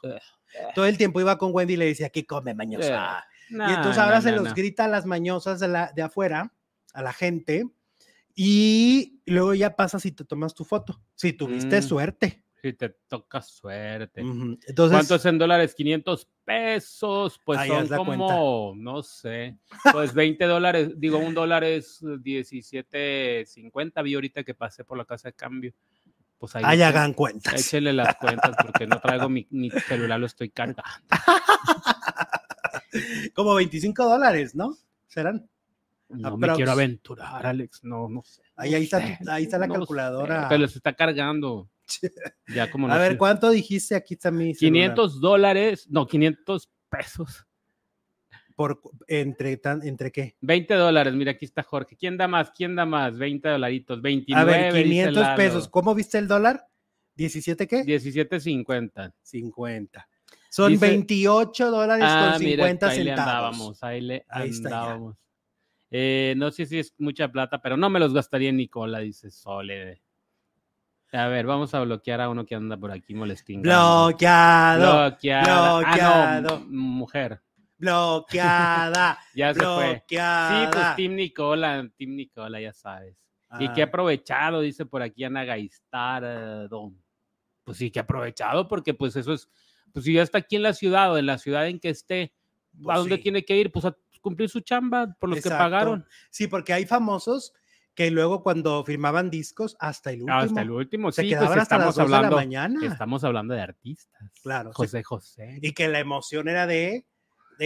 Todo el tiempo iba con Wendy y le decía que come mañosa. y entonces ahora se los grita a las mañosas de, la, de afuera, a la gente, y luego ya pasas y te tomas tu foto. Si tuviste mm. suerte si te toca suerte. Entonces, ¿Cuánto es en dólares? 500 pesos, pues son como, no sé, pues 20 dólares, digo, un dólar es 17.50, vi ahorita que pasé por la casa de cambio. Pues ahí, hagan cuentas. Échele las cuentas porque no traigo mi, celular, lo estoy cargando. Como 25 dólares, ¿no? ¿Serán? No me quiero aventurar, Alex. No, no sé. Ahí, ahí, está, ahí está la calculadora. pero se está cargando. Ya como A ver, ¿cuánto dijiste? Aquí está mi 500 dólares, no, 500 pesos. Por, entre, ¿Entre qué? 20 dólares, mira, aquí está Jorge. ¿Quién da más? ¿Quién da más? 20 dolaritos, 29. A ver, 500 pesos. ¿Cómo viste el dólar? ¿17 qué? 17.50. 50. Son 28 dólares con 50 ah, ahí centavos. Le andábamos, ahí le andábamos. Eh, no sé si es mucha plata, pero no me los gastaría en Nicola, dice Sole. A ver, vamos a bloquear a uno que anda por aquí molestín. Bloqueado. Bloqueado. Ah, mujer. Bloqueada. ya se fue. Sí, pues Team Nicola, Team Nicola, ya sabes. Y que ah. aprovechado, dice por aquí Ana Gaistar. Pues sí, que aprovechado, porque pues eso es, pues si ya está aquí en la ciudad o en la ciudad en que esté, ¿a pues dónde tiene que ir? Pues a cumplir su chamba por los que pagaron. Sí, porque hay famosos que luego cuando firmaban discos hasta el último. Hasta el último, se sí, pues quedaban hasta las hablando, de la mañana. Estamos hablando de artistas. Claro. José José. Y que la emoción era de.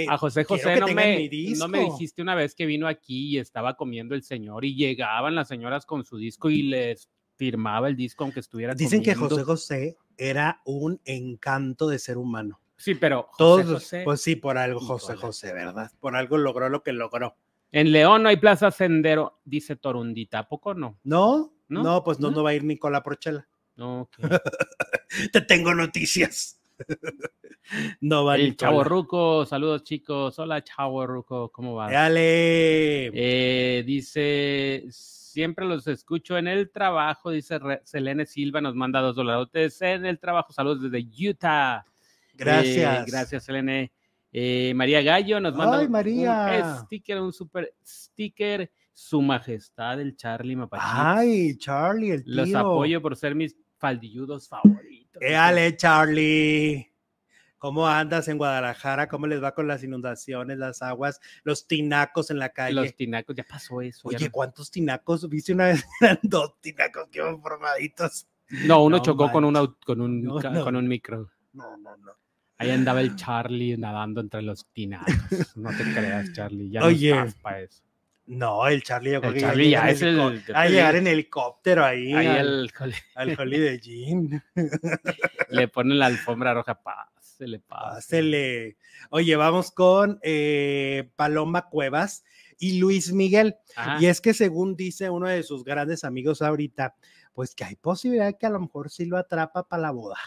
a José José no me, no me dijiste una vez que vino aquí y estaba comiendo el señor y llegaban las señoras con su disco y les firmaba el disco aunque estuviera Dicen que José José era un encanto de ser humano. Sí, pero todos, pues sí, por algo José José, ¿verdad? Por algo logró lo que logró. En León no hay plaza sendero, dice Torundita, ¿a poco no? No, no, pues no, no, va a ir Nicola Porchela. No, Te tengo noticias. no va El Chavo Ruco, saludos chicos. Hola Chavo Ruco, ¿cómo vas? Dale. Eh, dice, siempre los escucho en el trabajo, dice Selene Silva, nos manda dos dólares en el trabajo. Saludos desde Utah. Gracias. Eh, gracias, Selene. Eh, María Gallo nos manda un sticker, un super sticker. Su Majestad el Charlie Mapachito. Ay, Charlie, el tío. Los apoyo por ser mis faldilludos favoritos. Éale, Charlie. ¿Cómo andas en Guadalajara? ¿Cómo les va con las inundaciones, las aguas, los tinacos en la calle? Los tinacos, ya pasó eso. Oye, ¿cuántos tinacos? ¿Viste una vez? Eran dos tinacos que iban formaditos. No, uno chocó con, con, un, con un micro. No, no, no. Ahí andaba el Charlie nadando entre los tinacos. No te creas, Charlie. Ya Oye, no para eso. No, el Charlie, el Charlie ya, es el. A llegar en helicóptero ahí. ahí al, al de Jean. Le ponen la alfombra roja. Pásele, pásele. Oye, vamos con eh, Paloma Cuevas y Luis Miguel. Y es que según dice uno de sus grandes amigos ahorita, pues que hay posibilidad que a lo mejor sí lo atrapa para la boda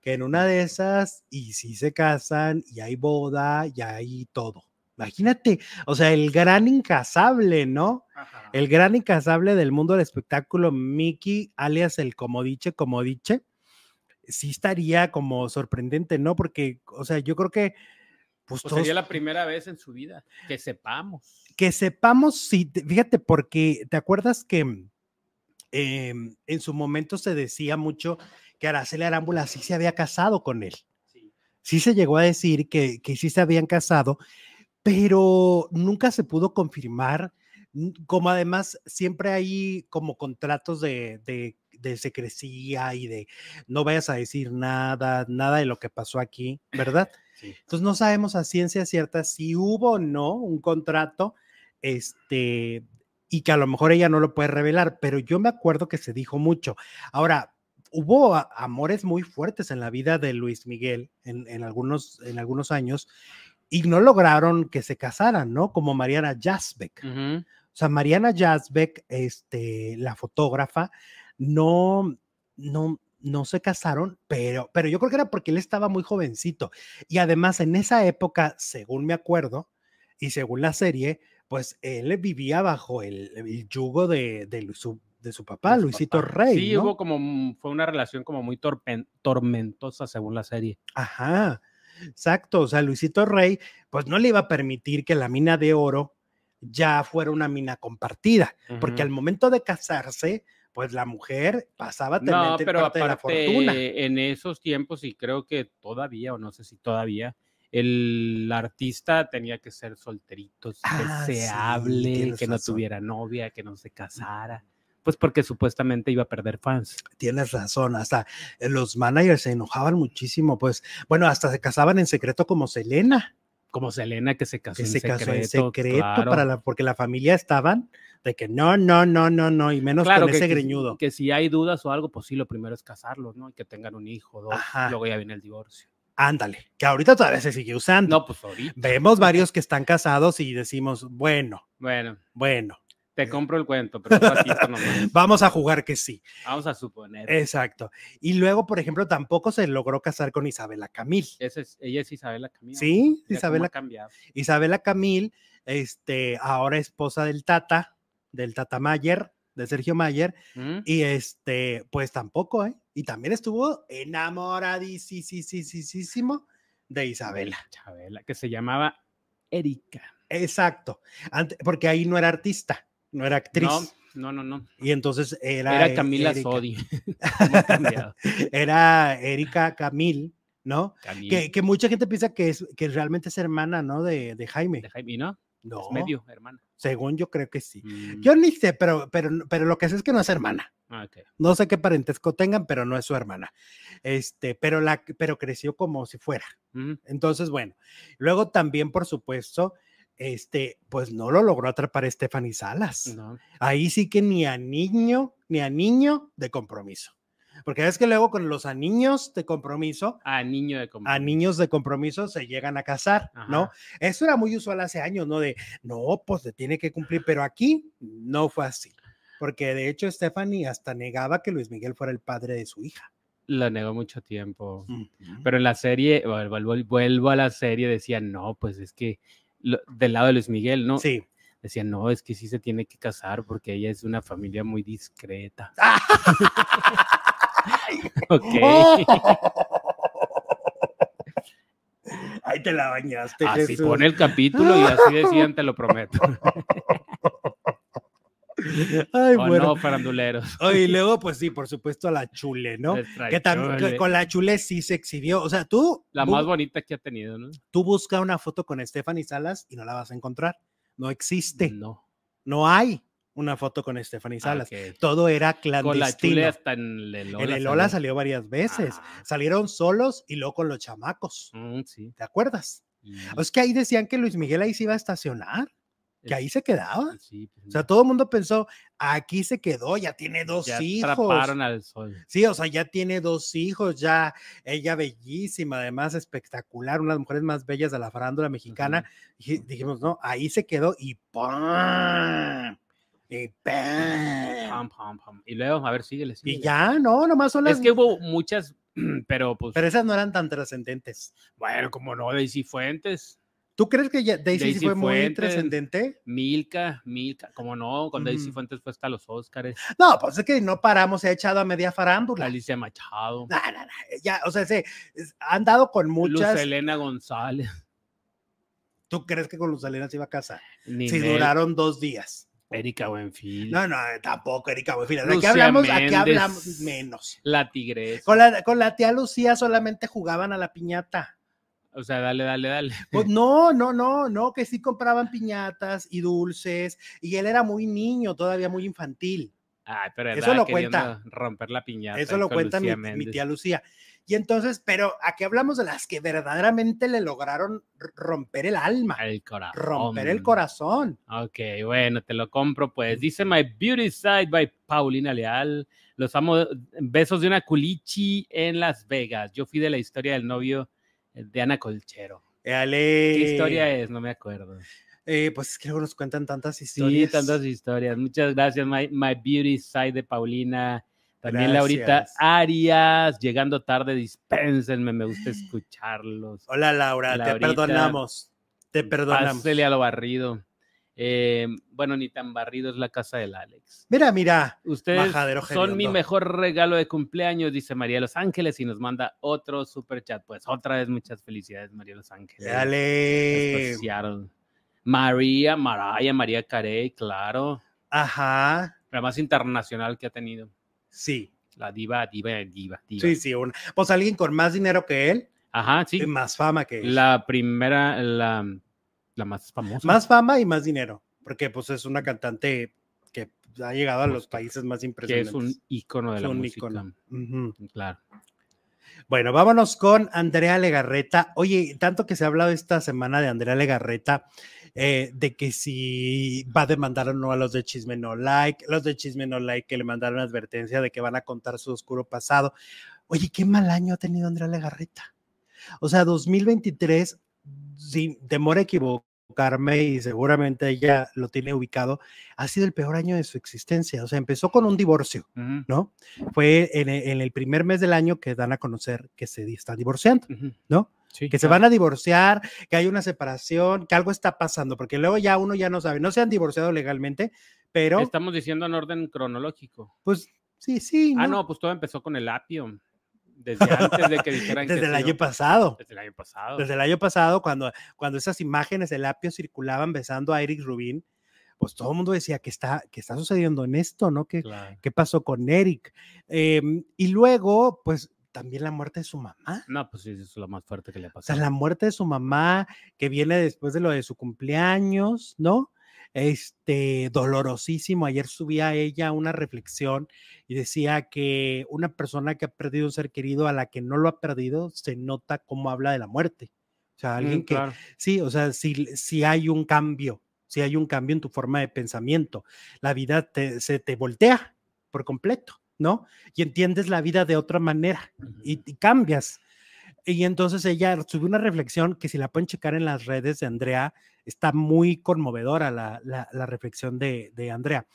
que en una de esas, y si se casan, y hay boda, y hay todo. Imagínate, o sea, el gran incasable, ¿no? El gran incasable del mundo del espectáculo, Mickey, alias el Comodiche, Comodiche, sí estaría como sorprendente, ¿no? Porque, o sea, yo creo que... Pues, pues sería la primera vez en su vida, que sepamos. Que sepamos, sí, fíjate, porque te acuerdas que em, en su momento se decía mucho que Araceli Arámbula sí se había casado con él. Sí, se llegó a decir que, que sí se habían casado, pero nunca se pudo confirmar. Como además siempre hay como contratos de, de, de secrecía y de no vayas a decir nada, nada de lo que pasó aquí, ¿verdad? Entonces no sabemos a ciencia cierta si hubo o no un contrato, este, y que a lo mejor ella no lo puede revelar, pero yo me acuerdo que se dijo mucho. Ahora, hubo amores muy fuertes en la vida de Luis Miguel en, algunos, en algunos años y no lograron que se casaran, ¿no? Como Mariana Jasbeck. O sea, Mariana Jasbeck, este, la fotógrafa, no, no, no se casaron, pero, pero yo creo que era porque él estaba muy jovencito. Y además en esa época, según me acuerdo, y según la serie, pues él vivía bajo el, yugo de, de, su, de su papá, Luisito Rey. Sí, hubo como, fue una relación como muy tormentosa según la serie. Ajá, exacto. O sea, Luisito Rey, pues no le iba a permitir que la mina de oro ya fuera una mina compartida, porque al momento de casarse, pues la mujer pasaba a tener no, pero parte de la fortuna. En esos tiempos, y creo que todavía, o no sé si todavía, el artista tenía que ser solterito, ah, deseable, que no tuviera novia, que no se casara Pues porque supuestamente iba a perder fans. Tienes razón, hasta eh, los managers se enojaban muchísimo, pues, bueno, hasta se casaban en secreto como Selena. Como Selena que se casó, que en, se secreto, casó en secreto claro. para la, porque la familia estaban de que no, no, no, no, no, y menos Claro, con que, ese que- greñudo. que si hay dudas o algo, pues sí, lo primero es casarlos, ¿no? Y que tengan un hijo, dos, Ajá. luego ya viene el divorcio. Ándale, que ahorita todavía se sigue usando. No, pues ahorita. Vemos varios que están casados y decimos, bueno, Bueno, bueno, te compro el cuento, pero nomás. vamos a jugar que sí. Vamos a suponer. Exacto. Y luego, por ejemplo, tampoco se logró casar con Isabela Camil. Esa es, ella es Isabela Camilo. Sí, Mira Isabela, cambiado. Isabela Camil, este, ahora esposa del Tata, del Tata Mayer, de Sergio Mayer, ¿Mm? y este, pues tampoco, ¿eh? Y también estuvo enamoradísimo de Isabela. Chabela, que se llamaba Erika. Exacto. Ante- porque ahí no era artista, no era actriz. No, no, no, no. Y entonces era. Era Camila Erika. Sodi. Era Erika Camil, ¿no? Camila. Que, que mucha gente piensa que, es, que realmente es hermana, ¿no? De, de Jaime. De Jaime, ¿no? No, Es medio hermana. según yo creo que sí. Mm, Yo ni sé, pero, pero, pero lo que sé es que no es hermana. ah. No sé qué parentesco tengan, pero no es su hermana. Este, pero, la, pero creció como si fuera. Mm, Entonces, bueno, luego también, por supuesto, este, pues no lo logró atrapar Stephanie Salas. no. Ahí sí que ni a niño, ni a niño de compromiso. Porque ves que luego con los a niños de compromiso, niño de a niños de compromiso se llegan a casar, ¿no? Eso era muy usual hace años, ¿no? De, no, pues se tiene que cumplir, pero aquí no fue así. Porque de hecho Stephanie hasta negaba que Luis Miguel fuera el padre de su hija. Lo negó mucho tiempo. Pero en la serie, vuelvo, vuelvo- a la serie, decían, no, pues es que lo- del lado de Luis Miguel, ¿no? Sí. Decían, no, es que sí se tiene que casar porque ella es una familia muy discreta. ok. Ahí te la bañaste. Así Jesús. pone el capítulo y así decían, te lo prometo. Ay, o bueno. no, faranduleros. Oye, y luego, pues sí, por supuesto, la chule, ¿no? Que tam- que chule. con la chule sí se exhibió. O sea, tú, La más bonita que ha tenido, ¿no? tú busca una foto con Stephanie Salas y no la vas a encontrar. No existe. No. No hay una foto con Stephanie Ah, Salas. Todo era Con la chule clandestino. hasta en el Lola. en el Lola salió. salió varias veces. Ah, Salieron solos y luego con los chamacos. mm, sí. ¿Te acuerdas? Es que ahí decían que Luis Miguel ahí se iba a estacionar, que ahí se quedaba. sí, pues, O sea, todo el mundo pensó, aquí se quedó, ya tiene dos ya hijos. atraparon al sol. Sí, o sea, ya tiene dos hijos, ya ella bellísima, además espectacular, una de las mujeres más bellas de la farándula mexicana. Y dijimos, no, ahí se quedó y ¡pam! Y ¡pam! Pam, pam. Y luego, a ver, síguele. Y síguele. ya, no, nomás son las. Es que hubo muchas, pero pues, Pero esas no eran tan trascendentes. bueno, como no, Daisy Fuentes, ¿Tú crees que ya Daisy, sí Daisy fue muy trascendente? Milka, Milka, como no, con Daisy Ujú. Fuentes fue hasta los Óscares, No, pues es que no paramos, se ha echado a media farándula. Alicia Machado, No, no, no, ya, o sea, se, han dado con muchas. Luz Elena González, ¿Tú crees que con Luz Elena se iba a casar? Si Ninel, duraron dos días. Erika Buenfil, No, no, tampoco, Erika Buenfil. Aquí hablamos, aquí hablamos menos. La Tigresa, Con la, con la tía Lucía solamente jugaban a la piñata. O sea, dale, dale, dale. Pues no, no, no, no, que sí compraban piñatas y dulces. Y él era muy niño, todavía muy infantil. Ay, pero Eso lo cuenta. romper la piñata. Eso lo cuenta mi, tía Lucía. Y entonces, pero aquí hablamos de las que verdaderamente le lograron romper el alma, El corazón. romper el corazón. Ok, bueno, te lo compro, pues. Dice My Beauty Side by Paulina Leal. Los amo. Besos de una culichi en Las Vegas. Yo fui de la historia del novio de Ana Colchero. Éale. ¿Qué historia es? No me acuerdo. Eh, pues es que luego nos cuentan tantas Sí, historias. tantas historias. Muchas gracias, My, My Beauty Side de Paulina. También Laurita Gracias. Arias, llegando tarde, dispénsenme, me gusta escucharlos. Hola Laura, te Laurita, perdonamos. Te perdonamos. Pásele a lo barrido. Eh, bueno, ni tan barrido es la casa del Alex. Mira, mira. Ustedes son mi mejor regalo de cumpleaños, dice María de Los Ángeles, y nos manda otro super chat. Pues otra vez muchas felicidades, María de Los Ángeles. Dale. María, Maraya, María Carey, claro. Ajá. La más internacional que ha tenido. Sí. La diva, diva, diva, diva. Sí, sí. una- Pues alguien con más dinero que él Ajá, sí. y más fama que él. La primera, la, la más famosa. Más fama y más dinero. Porque pues es una cantante que ha llegado a los países más Que impresionantes. es un ícono de Es la un música. Ujú. Claro. Bueno, vámonos con Andrea Legarreta. Oye, tanto que se ha hablado esta semana de Andrea Legarreta, eh, de que si va a demandar o no a los de Chisme No Like, los de Chisme No Like que le mandaron advertencia de que van a contar su oscuro pasado. Oye, qué mal año ha tenido Andrea Legarreta. O sea, 2023, sin temor a equivocarme y seguramente ella lo tiene ubicado, ha sido el peor año de su existencia. O sea, empezó con un divorcio. ¿no? Fue en en el primer mes del año que dan a conocer que se están divorciando. ¿no? Sí, Que se van a divorciar, que hay una separación, que algo está pasando, porque luego ya uno ya no sabe, no se han divorciado legalmente, pero Estamos diciendo en orden cronológico. pues sí, sí, Ah, ¿no? no, pues todo empezó con el apio. Desde antes de que dijeran que desde el año ¿no? pasado. Desde el año pasado. Desde el año pasado, cuando, cuando esas imágenes del apio circulaban besando a Eric Rubin, pues todo el mundo decía que está, que está sucediendo en esto, ¿no? Claro. ¿Qué pasó con Eric? Em, y luego, pues también la muerte de su mamá. No, pues sí, eso es lo más fuerte que le ha O sea, pasado. la muerte de su mamá, que viene después de lo de su cumpleaños, ¿no? Este, dolorosísimo. Ayer subía ella una reflexión y decía que una persona que ha perdido un ser querido a la que no lo ha perdido, se nota cómo habla de la muerte. O sea, alguien Mm, que, claro. sí, o sea, si, si hay un cambio, si hay un cambio en tu forma de pensamiento, la vida te- se te voltea por completo, ¿no? Y entiendes la vida de otra manera y, y cambias. Y entonces ella subió una reflexión que si la pueden checar en las redes de Andrea, está muy conmovedora la, la- la reflexión de, de Andrea.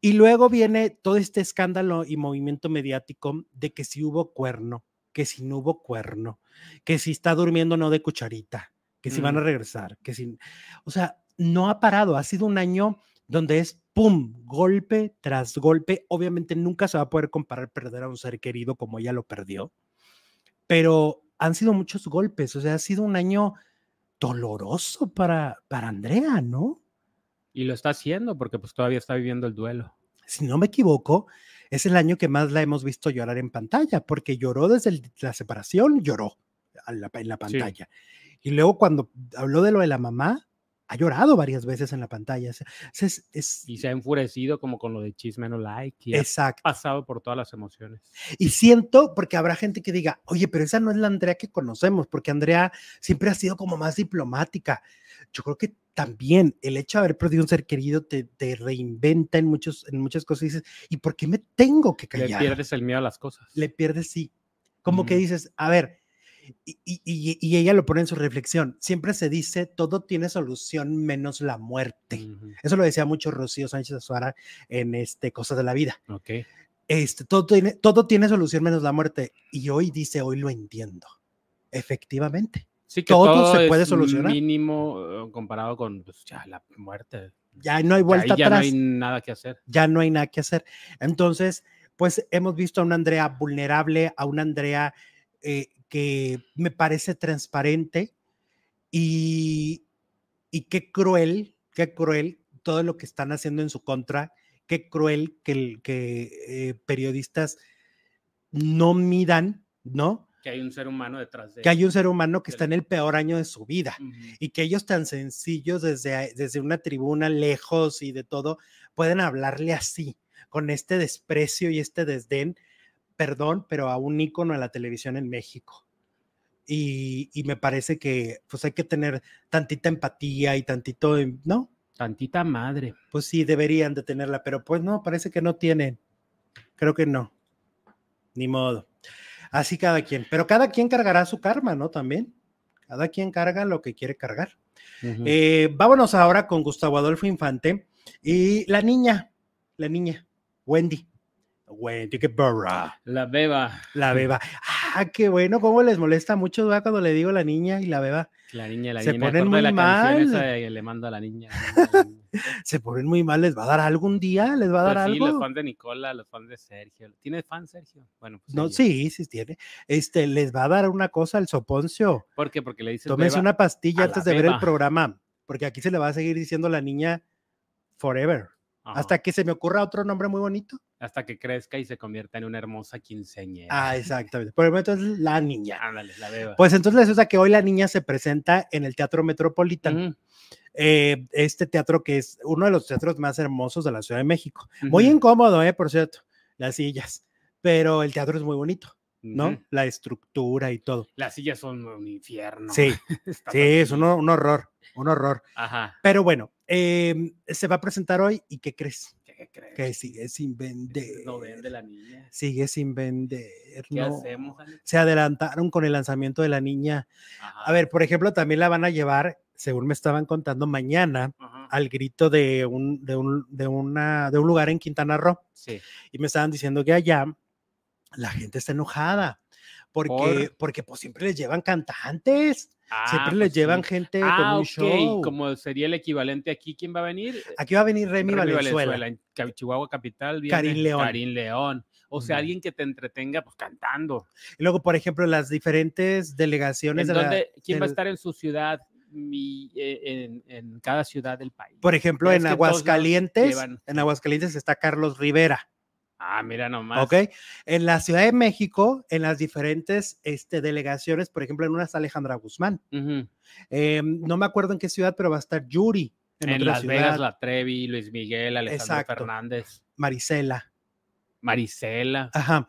Y luego viene todo este escándalo y movimiento mediático de que si hubo cuerno, que si no hubo cuerno, que si está durmiendo no de cucharita, que si van a Mm. regresar, que si... O sea, no ha parado, ha sido un año donde es pum, golpe tras golpe. Obviamente nunca se va a poder comparar perder a un ser querido como ella lo perdió, pero han sido muchos golpes, o sea, ha sido un año doloroso para, para Andrea, ¿no? Y lo está haciendo porque pues todavía está viviendo el duelo. Si no me equivoco, es el año que más la hemos visto llorar en pantalla, porque lloró desde el- la separación, lloró la- en la pantalla. Y luego cuando habló de lo de la mamá, ha llorado varias veces en la pantalla. Sea, es, es- Y se ha enfurecido como con lo de chisme no like. Y ha exacto. pasado por todas las emociones. Y siento, porque habrá gente que diga, oye, pero esa no es la Andrea que conocemos, porque Andrea siempre ha sido como más diplomática. Yo creo que también el hecho de haber perdido un ser querido te, te reinventa en, muchos, en muchas cosas y dices, ¿y por qué me tengo que Le callar? pierdes el miedo a las cosas. Le pierdes, sí. Como que Ujú. dices, a ver, y, y- y- ella lo pone en su reflexión, siempre se dice, todo tiene solución menos la muerte. Ujú, Eso lo decía mucho Rocío Sánchez Azuara en este, Cosas de la Vida Ok. este, todo, tiene, todo tiene solución menos la muerte. Y hoy dice, hoy lo entiendo. Efectivamente. Sí, que Todo todo, se puede es solucionar. mínimo eh, comparado con pues, ya, la muerte. Ya no hay vuelta ya atrás. no hay nada que hacer. ya no hay nada que hacer. Entonces, pues hemos visto a una Andrea vulnerable, a una Andrea eh, que me parece transparente y, y qué cruel, qué cruel todo lo que están haciendo en su contra, qué cruel que, que eh, periodistas no midan, ¿no? Que hay un ser humano detrás de Que hay un ser humano que está en el peor año de su vida. Y que ellos tan sencillos desde, desde una tribuna lejos y de todo, pueden hablarle así, con este desprecio y este desdén, perdón, pero a un ícono de la televisión en México. Y, y me parece que pues hay que tener tantita empatía y tantito, em, ¿no? Tantita madre. Pues sí, deberían de tenerla, pero pues no, parece que no tienen. Creo que no. Ni modo. Así cada quien. Pero cada quien cargará su karma, ¿no? También. Cada quien carga lo que quiere cargar. Eh, vámonos ahora con Gustavo Adolfo Infante y la niña, la niña, Wendy. Wendy, qué barra, La beba. la beba. Ah, qué bueno, cómo les molesta mucho ¿verdad? cuando le digo la niña y la beba. La niña, la Se niña. ponen muy la mal. de le mando a la niña. la. Se ponen muy mal, ¿les va a dar algún día? ¿Les va a dar Pues sí, los algo? fans de Nicola, los fans de Sergio. ¿Tiene fan Sergio? Bueno, pues No, sí, sí tiene. Este, les va a dar una cosa al soponcio. ¿Por qué? Porque le dices Tómense beba. una pastilla antes de ver el programa, porque aquí se le va a seguir diciendo la niña forever. hasta que se me ocurra otro nombre muy bonito. Hasta que crezca y se convierta en una hermosa quinceañera. Ah, exactamente. Por el momento es la niña. Ándale, la veo. Pues entonces resulta que hoy la niña se presenta en el Teatro Metropolitan. Ujú, eh, este teatro que es uno de los teatros más hermosos de la Ciudad de México. Muy incómodo, eh, por cierto, las sillas, pero el teatro es muy bonito, ¿no? La estructura y todo. Las sillas son un infierno. Sí, sí, es un, un horror, un horror. Ajá. Pero bueno, em, se va a presentar hoy y ¿qué crees? ¿Qué crees? Que sigue sin vender. No vende la niña. Sigue sin vender. ¿Qué no. hacemos, Alex? Se adelantaron con el lanzamiento de la niña. Ajá, A ver, por ejemplo, también la van a llevar, según me estaban contando, mañana ajá. al grito de un, de un, de una, de un lugar en Quintana Roo. Sí. Y me estaban diciendo que allá la gente está enojada. Porque, ¿Por? porque pues siempre les llevan cantantes, siempre Ah, les pues llevan sí. gente Ah, con un ok, show. Como sería el equivalente aquí, ¿quién va a venir? Aquí va a venir Remy, Remy Valenzuela. En Ca- Chihuahua Capital viene Karin León. Karin León. O sea, alguien que te entretenga pues cantando. Y luego, por ejemplo, las diferentes delegaciones ¿En de la- dónde- ¿Quién va a del- estar en su ciudad? Mi- eh, en, en cada ciudad del país. Por ejemplo, en en Aguascalientes, llevan- en Aguascalientes está Carlos Rivera, Ah, mira nomás. ¿ok? En la Ciudad de México, en las diferentes este, delegaciones, por ejemplo, en una está Alejandra Guzmán. Eh, no me acuerdo en qué ciudad, pero va a estar Yuri. En, En, otra Las ciudad, Vegas, La Trevi, Luis Miguel, Alejandro Exacto. Fernández, Marisela. Marisela. Ajá.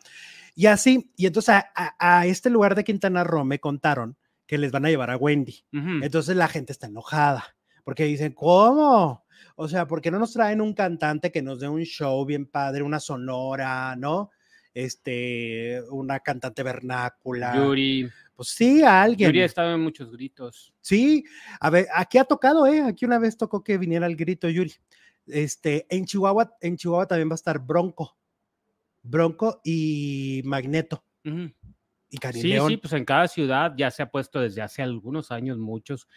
Y así, y entonces a, a- a este lugar de Quintana Roo me contaron que les van a llevar a Wendy. Entonces la gente está enojada porque dicen, ¿cómo? O sea, ¿por qué no nos traen un cantante que nos dé un show bien padre, una sonora, ¿no? Este, una cantante vernácula. Yuri. Pues sí, a alguien. Yuri ha estado en muchos gritos. Sí, a ver, aquí ha tocado, ¿eh? Aquí una vez tocó que viniera el grito Yuri. Este, en Chihuahua, en Chihuahua también va a estar Bronco. Bronco y Magneto y Karin Sí, sí, pues en cada ciudad ya se ha puesto desde hace algunos años, muchos.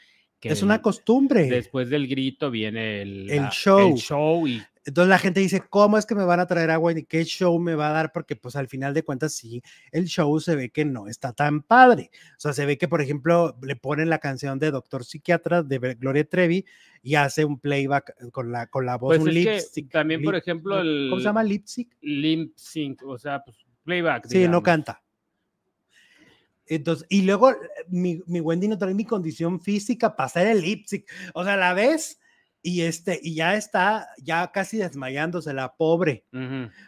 Que es una costumbre. Después del grito viene el, El la- show. El show y Entonces la gente dice, ¿cómo es que me van a traer agua y qué show me va a dar? Porque pues al final de cuentas sí, el show se ve que no está tan padre. O sea, se ve que, por ejemplo, le ponen la canción de Doctor Psiquiatra de Gloria Trevi y hace un playback con la, con la voz, pues un lip sync, también, por ejemplo, el ¿Cómo se llama? Lip sync. lip sync, o sea, pues playback. Sí, no canta. Entonces, y luego eh, mi, mi Wendy no trae mi condición física para hacer el sync. O sea, la ves y este, y ya está, ya casi desmayándose la pobre.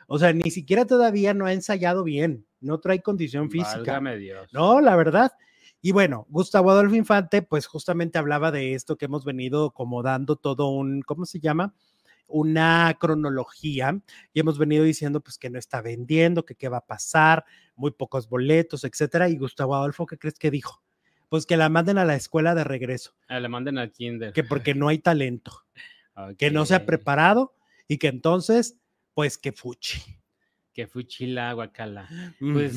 O sea, ni siquiera todavía no ha ensayado bien, no trae condición física. Válgame Dios. No, la verdad. Y bueno, Gustavo Adolfo Infante, pues justamente hablaba de esto que hemos venido como dando todo un, ¿cómo se llama? Una cronología y hemos venido diciendo pues que no está vendiendo, que qué va a pasar, muy pocos boletos, etcétera. Y Gustavo Adolfo, ¿qué crees que dijo? Pues que la manden a la escuela de regreso, Ah, le manden al kinder. que porque no hay talento, que no se ha preparado y que entonces, pues que fuchi. Que fuchila, guacala. Pues.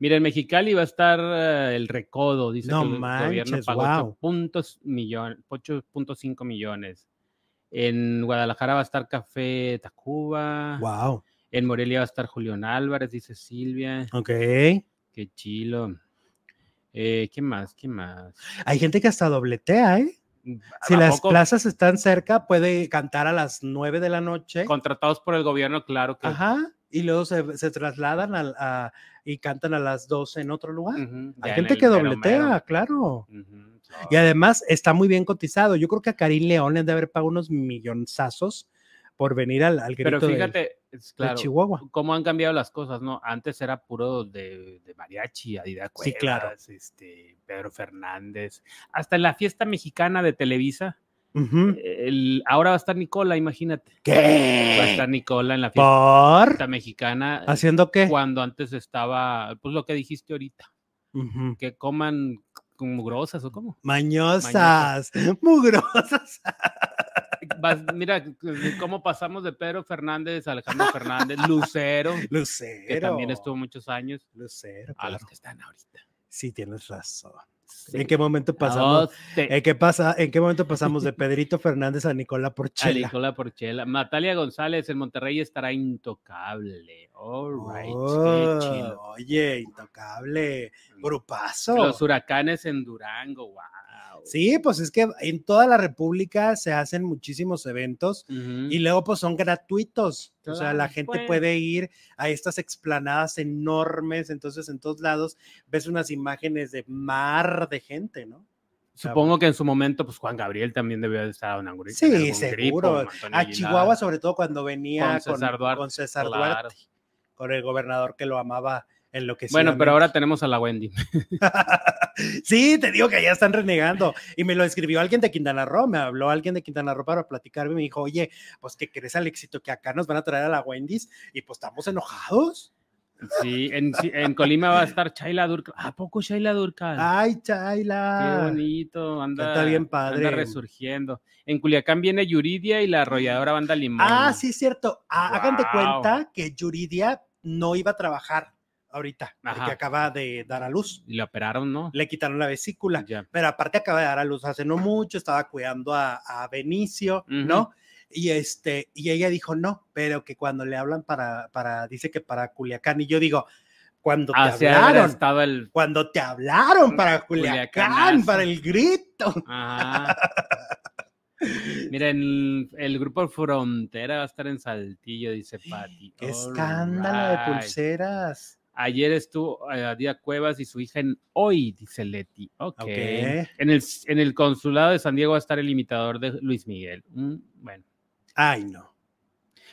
Mira, en Mexicali va a estar eh, el recodo, dice No que el gobierno manches, pagó guau. 8 puntos millon- 8.5 millones. En Guadalajara va a estar Café Tacuba. Wow. En Morelia va a estar Julián Álvarez, dice Silvia. Ok. Qué chilo. Eh, ¿Qué más? ¿Qué más? Hay gente que hasta dobletea, ¿eh? Si ¿A las poco plazas están cerca, puede cantar a las 9 de la noche. Contratados por el gobierno, claro que. Ajá. Y luego se, se trasladan a- y cantan a las 12 en otro lugar. Ujú, Hay ya gente que dobletea, mero. claro. Y además está muy bien cotizado. Yo creo que a Karim León le han de haber pagado unos millonzazos por venir al, al grito Pero de- fíjate, de, claro, Chihuahua. cómo han cambiado las cosas, ¿no? Antes era puro de, de mariachi, Adida Sí, Cuevas, claro. este, Pedro Fernández, hasta en la fiesta mexicana de Televisa, el, ahora va a estar Nicola, imagínate. Va a ¿Qué? estar Nicola en la fiesta ¿Por? mexicana, ¿Haciendo qué? cuando antes estaba, pues lo que dijiste ahorita, que coman como grosas o cómo. Mañosas, mugrosas. Vas- mira cómo pasamos de Pedro Fernández a Alejandro Fernández, Lucero, Lucero. que también estuvo muchos años, Lucero, a los que están ahorita. Sí, tienes razón. Sí. ¿En qué momento pasamos? No, te- ¿En qué, pasa, ¿En qué momento pasamos de Pedrito Fernández a Nicola a Porchela? Nicola Porchela. Natalia González en Monterrey estará intocable. All right. qué Oh, oye, intocable. Grupazo. Los huracanes en Durango, wow. Sí, pues es que en toda la República se hacen muchísimos eventos y luego pues son gratuitos. o sea, la gente pues. puede ir a estas explanadas enormes, entonces en todos lados ves unas imágenes de mar de gente, ¿no? Supongo que en su momento, pues Juan Gabriel también debió de estar en algún Sí, seguro. a Chihuahua, sobre todo cuando venía con César Duarte, con, César Duarte, con el gobernador que lo amaba en lo que Bueno, pero ahora tenemos a la Wendy. sí, te digo que ya están renegando. Y me lo escribió alguien de Quintana Roo, me habló alguien de Quintana Roo para platicarme y me dijo, oye, pues que crees al éxito que acá nos van a traer a la Wendy's y pues estamos enojados. Sí, en, Colima va a estar Chayla Durcal. ¿A poco Chayla Durcal? Ay, Chayla. Qué bonito, anda, Está bien padre. anda resurgiendo. En Culiacán viene Yuridia y la arrolladora banda Limón. Ah, sí, es cierto. Ah, Hagan de cuenta que Yuridia no iba a trabajar ahorita, porque acaba de dar a luz. Y le operaron, ¿no? Le quitaron la vesícula. Pero aparte acaba de dar a luz hace no mucho, estaba cuidando a, Benicio, ¿no? Y, este, y ella dijo no, pero que cuando le hablan para, para, dice que para Culiacán, y yo digo, cuando te hablaron, el... cuando te hablaron para Culiacán, para el grito. Miren, el grupo Frontera va a estar en Saltillo, dice Pati. ¡Qué escándalo de pulseras! Ayer estuvo a eh, Día Cuevas y su hija en hoy, dice Leti. Ok. En, el, en el consulado de San Diego va a estar el imitador de Luis Miguel. Mm, bueno. Ay, no.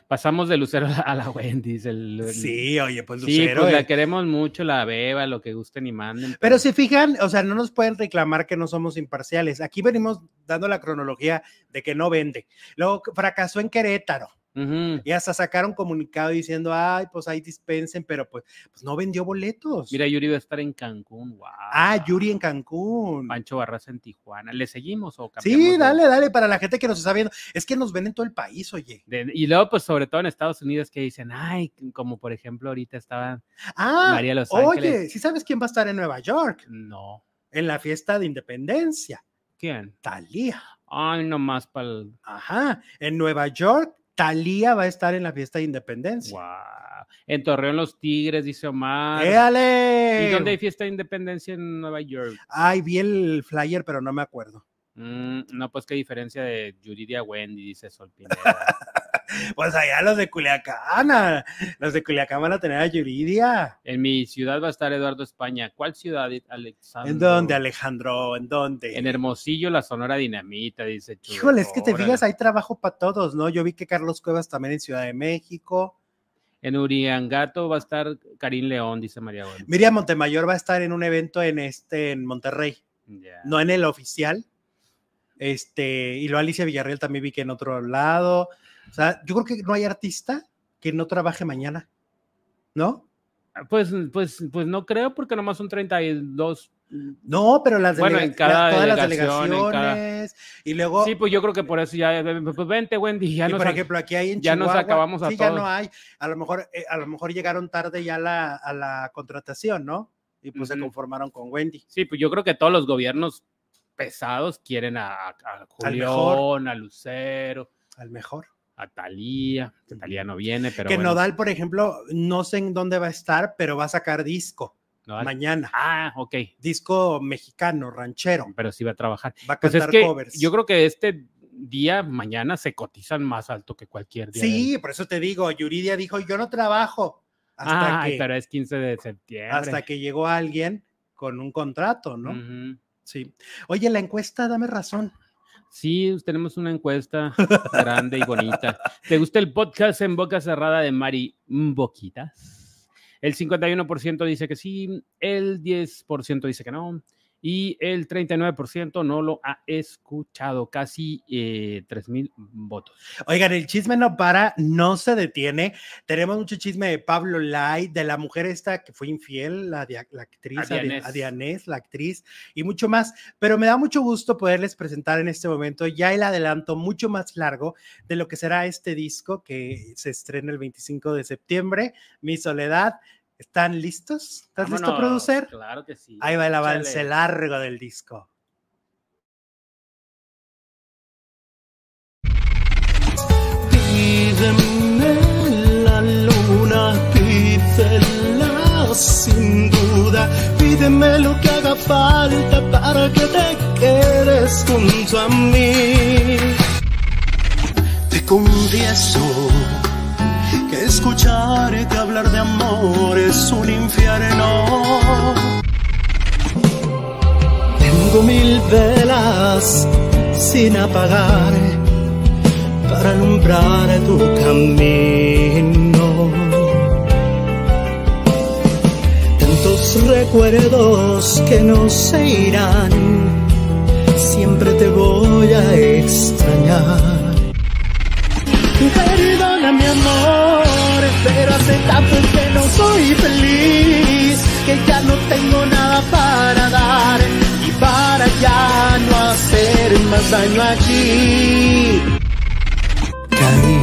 Pasamos de Lucero a la Wendy. El, sí, oye, pues Lucero. Sí, pues la queremos mucho, la beba, lo que gusten y manden. Pero... si fijan, o sea, no nos pueden reclamar que no somos imparciales. Aquí venimos dando la cronología de que no vende. Luego fracasó en Querétaro. Y hasta sacaron comunicado diciendo, ay, pues ahí dispensen, pero pues, pues no vendió boletos. Mira, Yuri va a estar en Cancún, wow. Ah, Yuri en Cancún. Pancho Barraza en Tijuana. ¿Le seguimos o? Sí, dale, dale, para la gente que nos está viendo. Es que nos ven en todo el país, oye. y luego, pues sobre todo en Estados Unidos que dicen, ay, como por ejemplo ahorita estaba ah, María Los Ángeles. Oye, ¿sí sabes quién va a estar en Nueva York? No. En la fiesta de independencia. ¿Quién? Talía. Ay, nomás para Ajá, en Nueva York Talía va a estar en la fiesta de independencia. Wow. En Torreón Los Tigres, dice Omar. ¡Éale! ¿Y dónde hay fiesta de independencia en Nueva York? Ay, vi el flyer, pero no me acuerdo. Mm, no, pues qué diferencia de Yuridia Wendy, dice Sol Pineda. pues allá los de Culiacán, los de Culiacán van a tener a Yuridia. En mi ciudad va a estar Eduardo España. ¿Cuál ciudad, Alexandro? ¿En dónde, Alejandro? ¿En dónde? En Hermosillo, la Sonora Dinamita, dice Chulo. Híjole, es que te fijas, hay trabajo para todos, ¿no? Yo vi que Carlos Cuevas también en Ciudad de México. En Uriangato va a estar Karim León, dice María Miriam Montemayor va a estar en un evento en este, en Monterrey. No en el oficial. Este, y lo Alicia Villarreal también vi que en otro lado. O sea, yo creo que no hay artista que no trabaje mañana, ¿no? Ah, pues, pues, pues no creo, porque nomás son 32. No, pero las bueno, en cada todas las delegaciones. Y luego. Sí, pues yo creo que por eso ya. Pues vente, Wendy. Ya y por ejemplo, aquí hay en Ya nos acabamos a Sí, ya no hay. A lo mejor, eh, a lo mejor llegaron tarde ya la, a la contratación, ¿no? Y pues se conformaron con Wendy. Sí, pues yo creo que todos los gobiernos pesados quieren a, a Julián, a Lucero. Al mejor a Talía, que Talía no viene, pero. Que Nodal, por ejemplo, no sé en dónde va a estar, pero va a sacar disco. Mañana. Ah, ok. Disco mexicano, ranchero. Pero sí va a trabajar. Va a pues cantar covers. Yo creo que este día, mañana, se cotizan más alto que cualquier día. Sí, por eso te digo, Yuridia dijo, yo no trabajo. Hasta pero es 15 de septiembre. Hasta que llegó alguien con un contrato, ¿no? Sí. Oye, la encuesta, dame razón. Sí, tenemos una encuesta grande y bonita. ¿Te gusta el podcast en boca cerrada de Mari Boquitas? El 51% dice que sí, el 10% dice que no, y el 39% no lo ha escuchado, casi eh, 3.000 votos. Oigan, el chisme no para, no se detiene. Tenemos mucho chisme de Pablo Lai, de la mujer esta que fue infiel, la, la actriz, Adianés. la actriz, y mucho más. Pero me da mucho gusto poderles presentar en este momento ya el adelanto mucho más largo de lo que será este disco que se estrena el 25 de septiembre, Mi Soledad. ¿Están listos? ¿Estás listo, producer? Claro que sí. Ahí va el avance largo del disco. Pídeme la luna, pídela sin duda, pídeme lo que haga falta para para que te quedes junto a mí. Te confieso que escucharte hablar de amor es un infierno. Tengo mil velas sin apagar para alumbrar tu camino. Tantos recuerdos que no se irán, siempre te voy a extrañar. Perdona mi amor, pero hace tanto que no soy feliz, que ya no tengo nada para dar y para ya no hacer más daño aquí. Caí,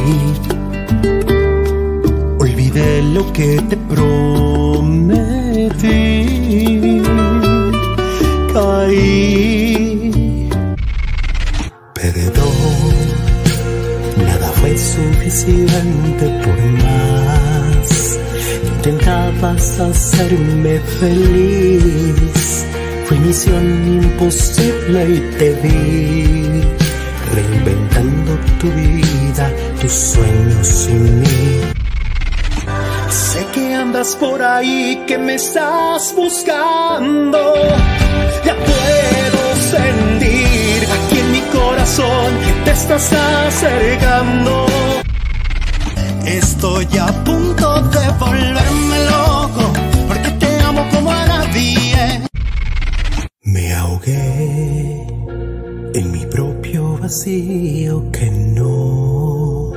olvidé lo que te prometí. Caí, suficiente por más. Intentabas hacerme feliz. Fue misión imposible y te vi reinventando tu vida, tus sueños sin mí. Sé que andas por ahí, que me estás buscando. Ya puedo sentir aquí en mi corazón que te estás acercando. Estoy a punto de volverme loco, porque te amo como a nadie. Me ahogué en mi propio vacío que no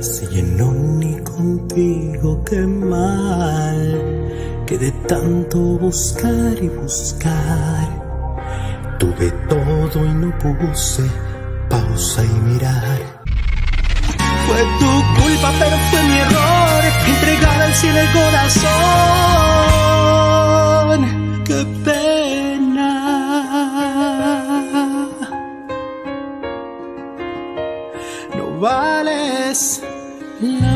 se llenó ni contigo, qué mal que de tanto buscar y buscar tuve todo y no puse pausa y mirar. Fue tu culpa, pero fue mi error entregar al cielo el corazón. Qué pena. No vales la.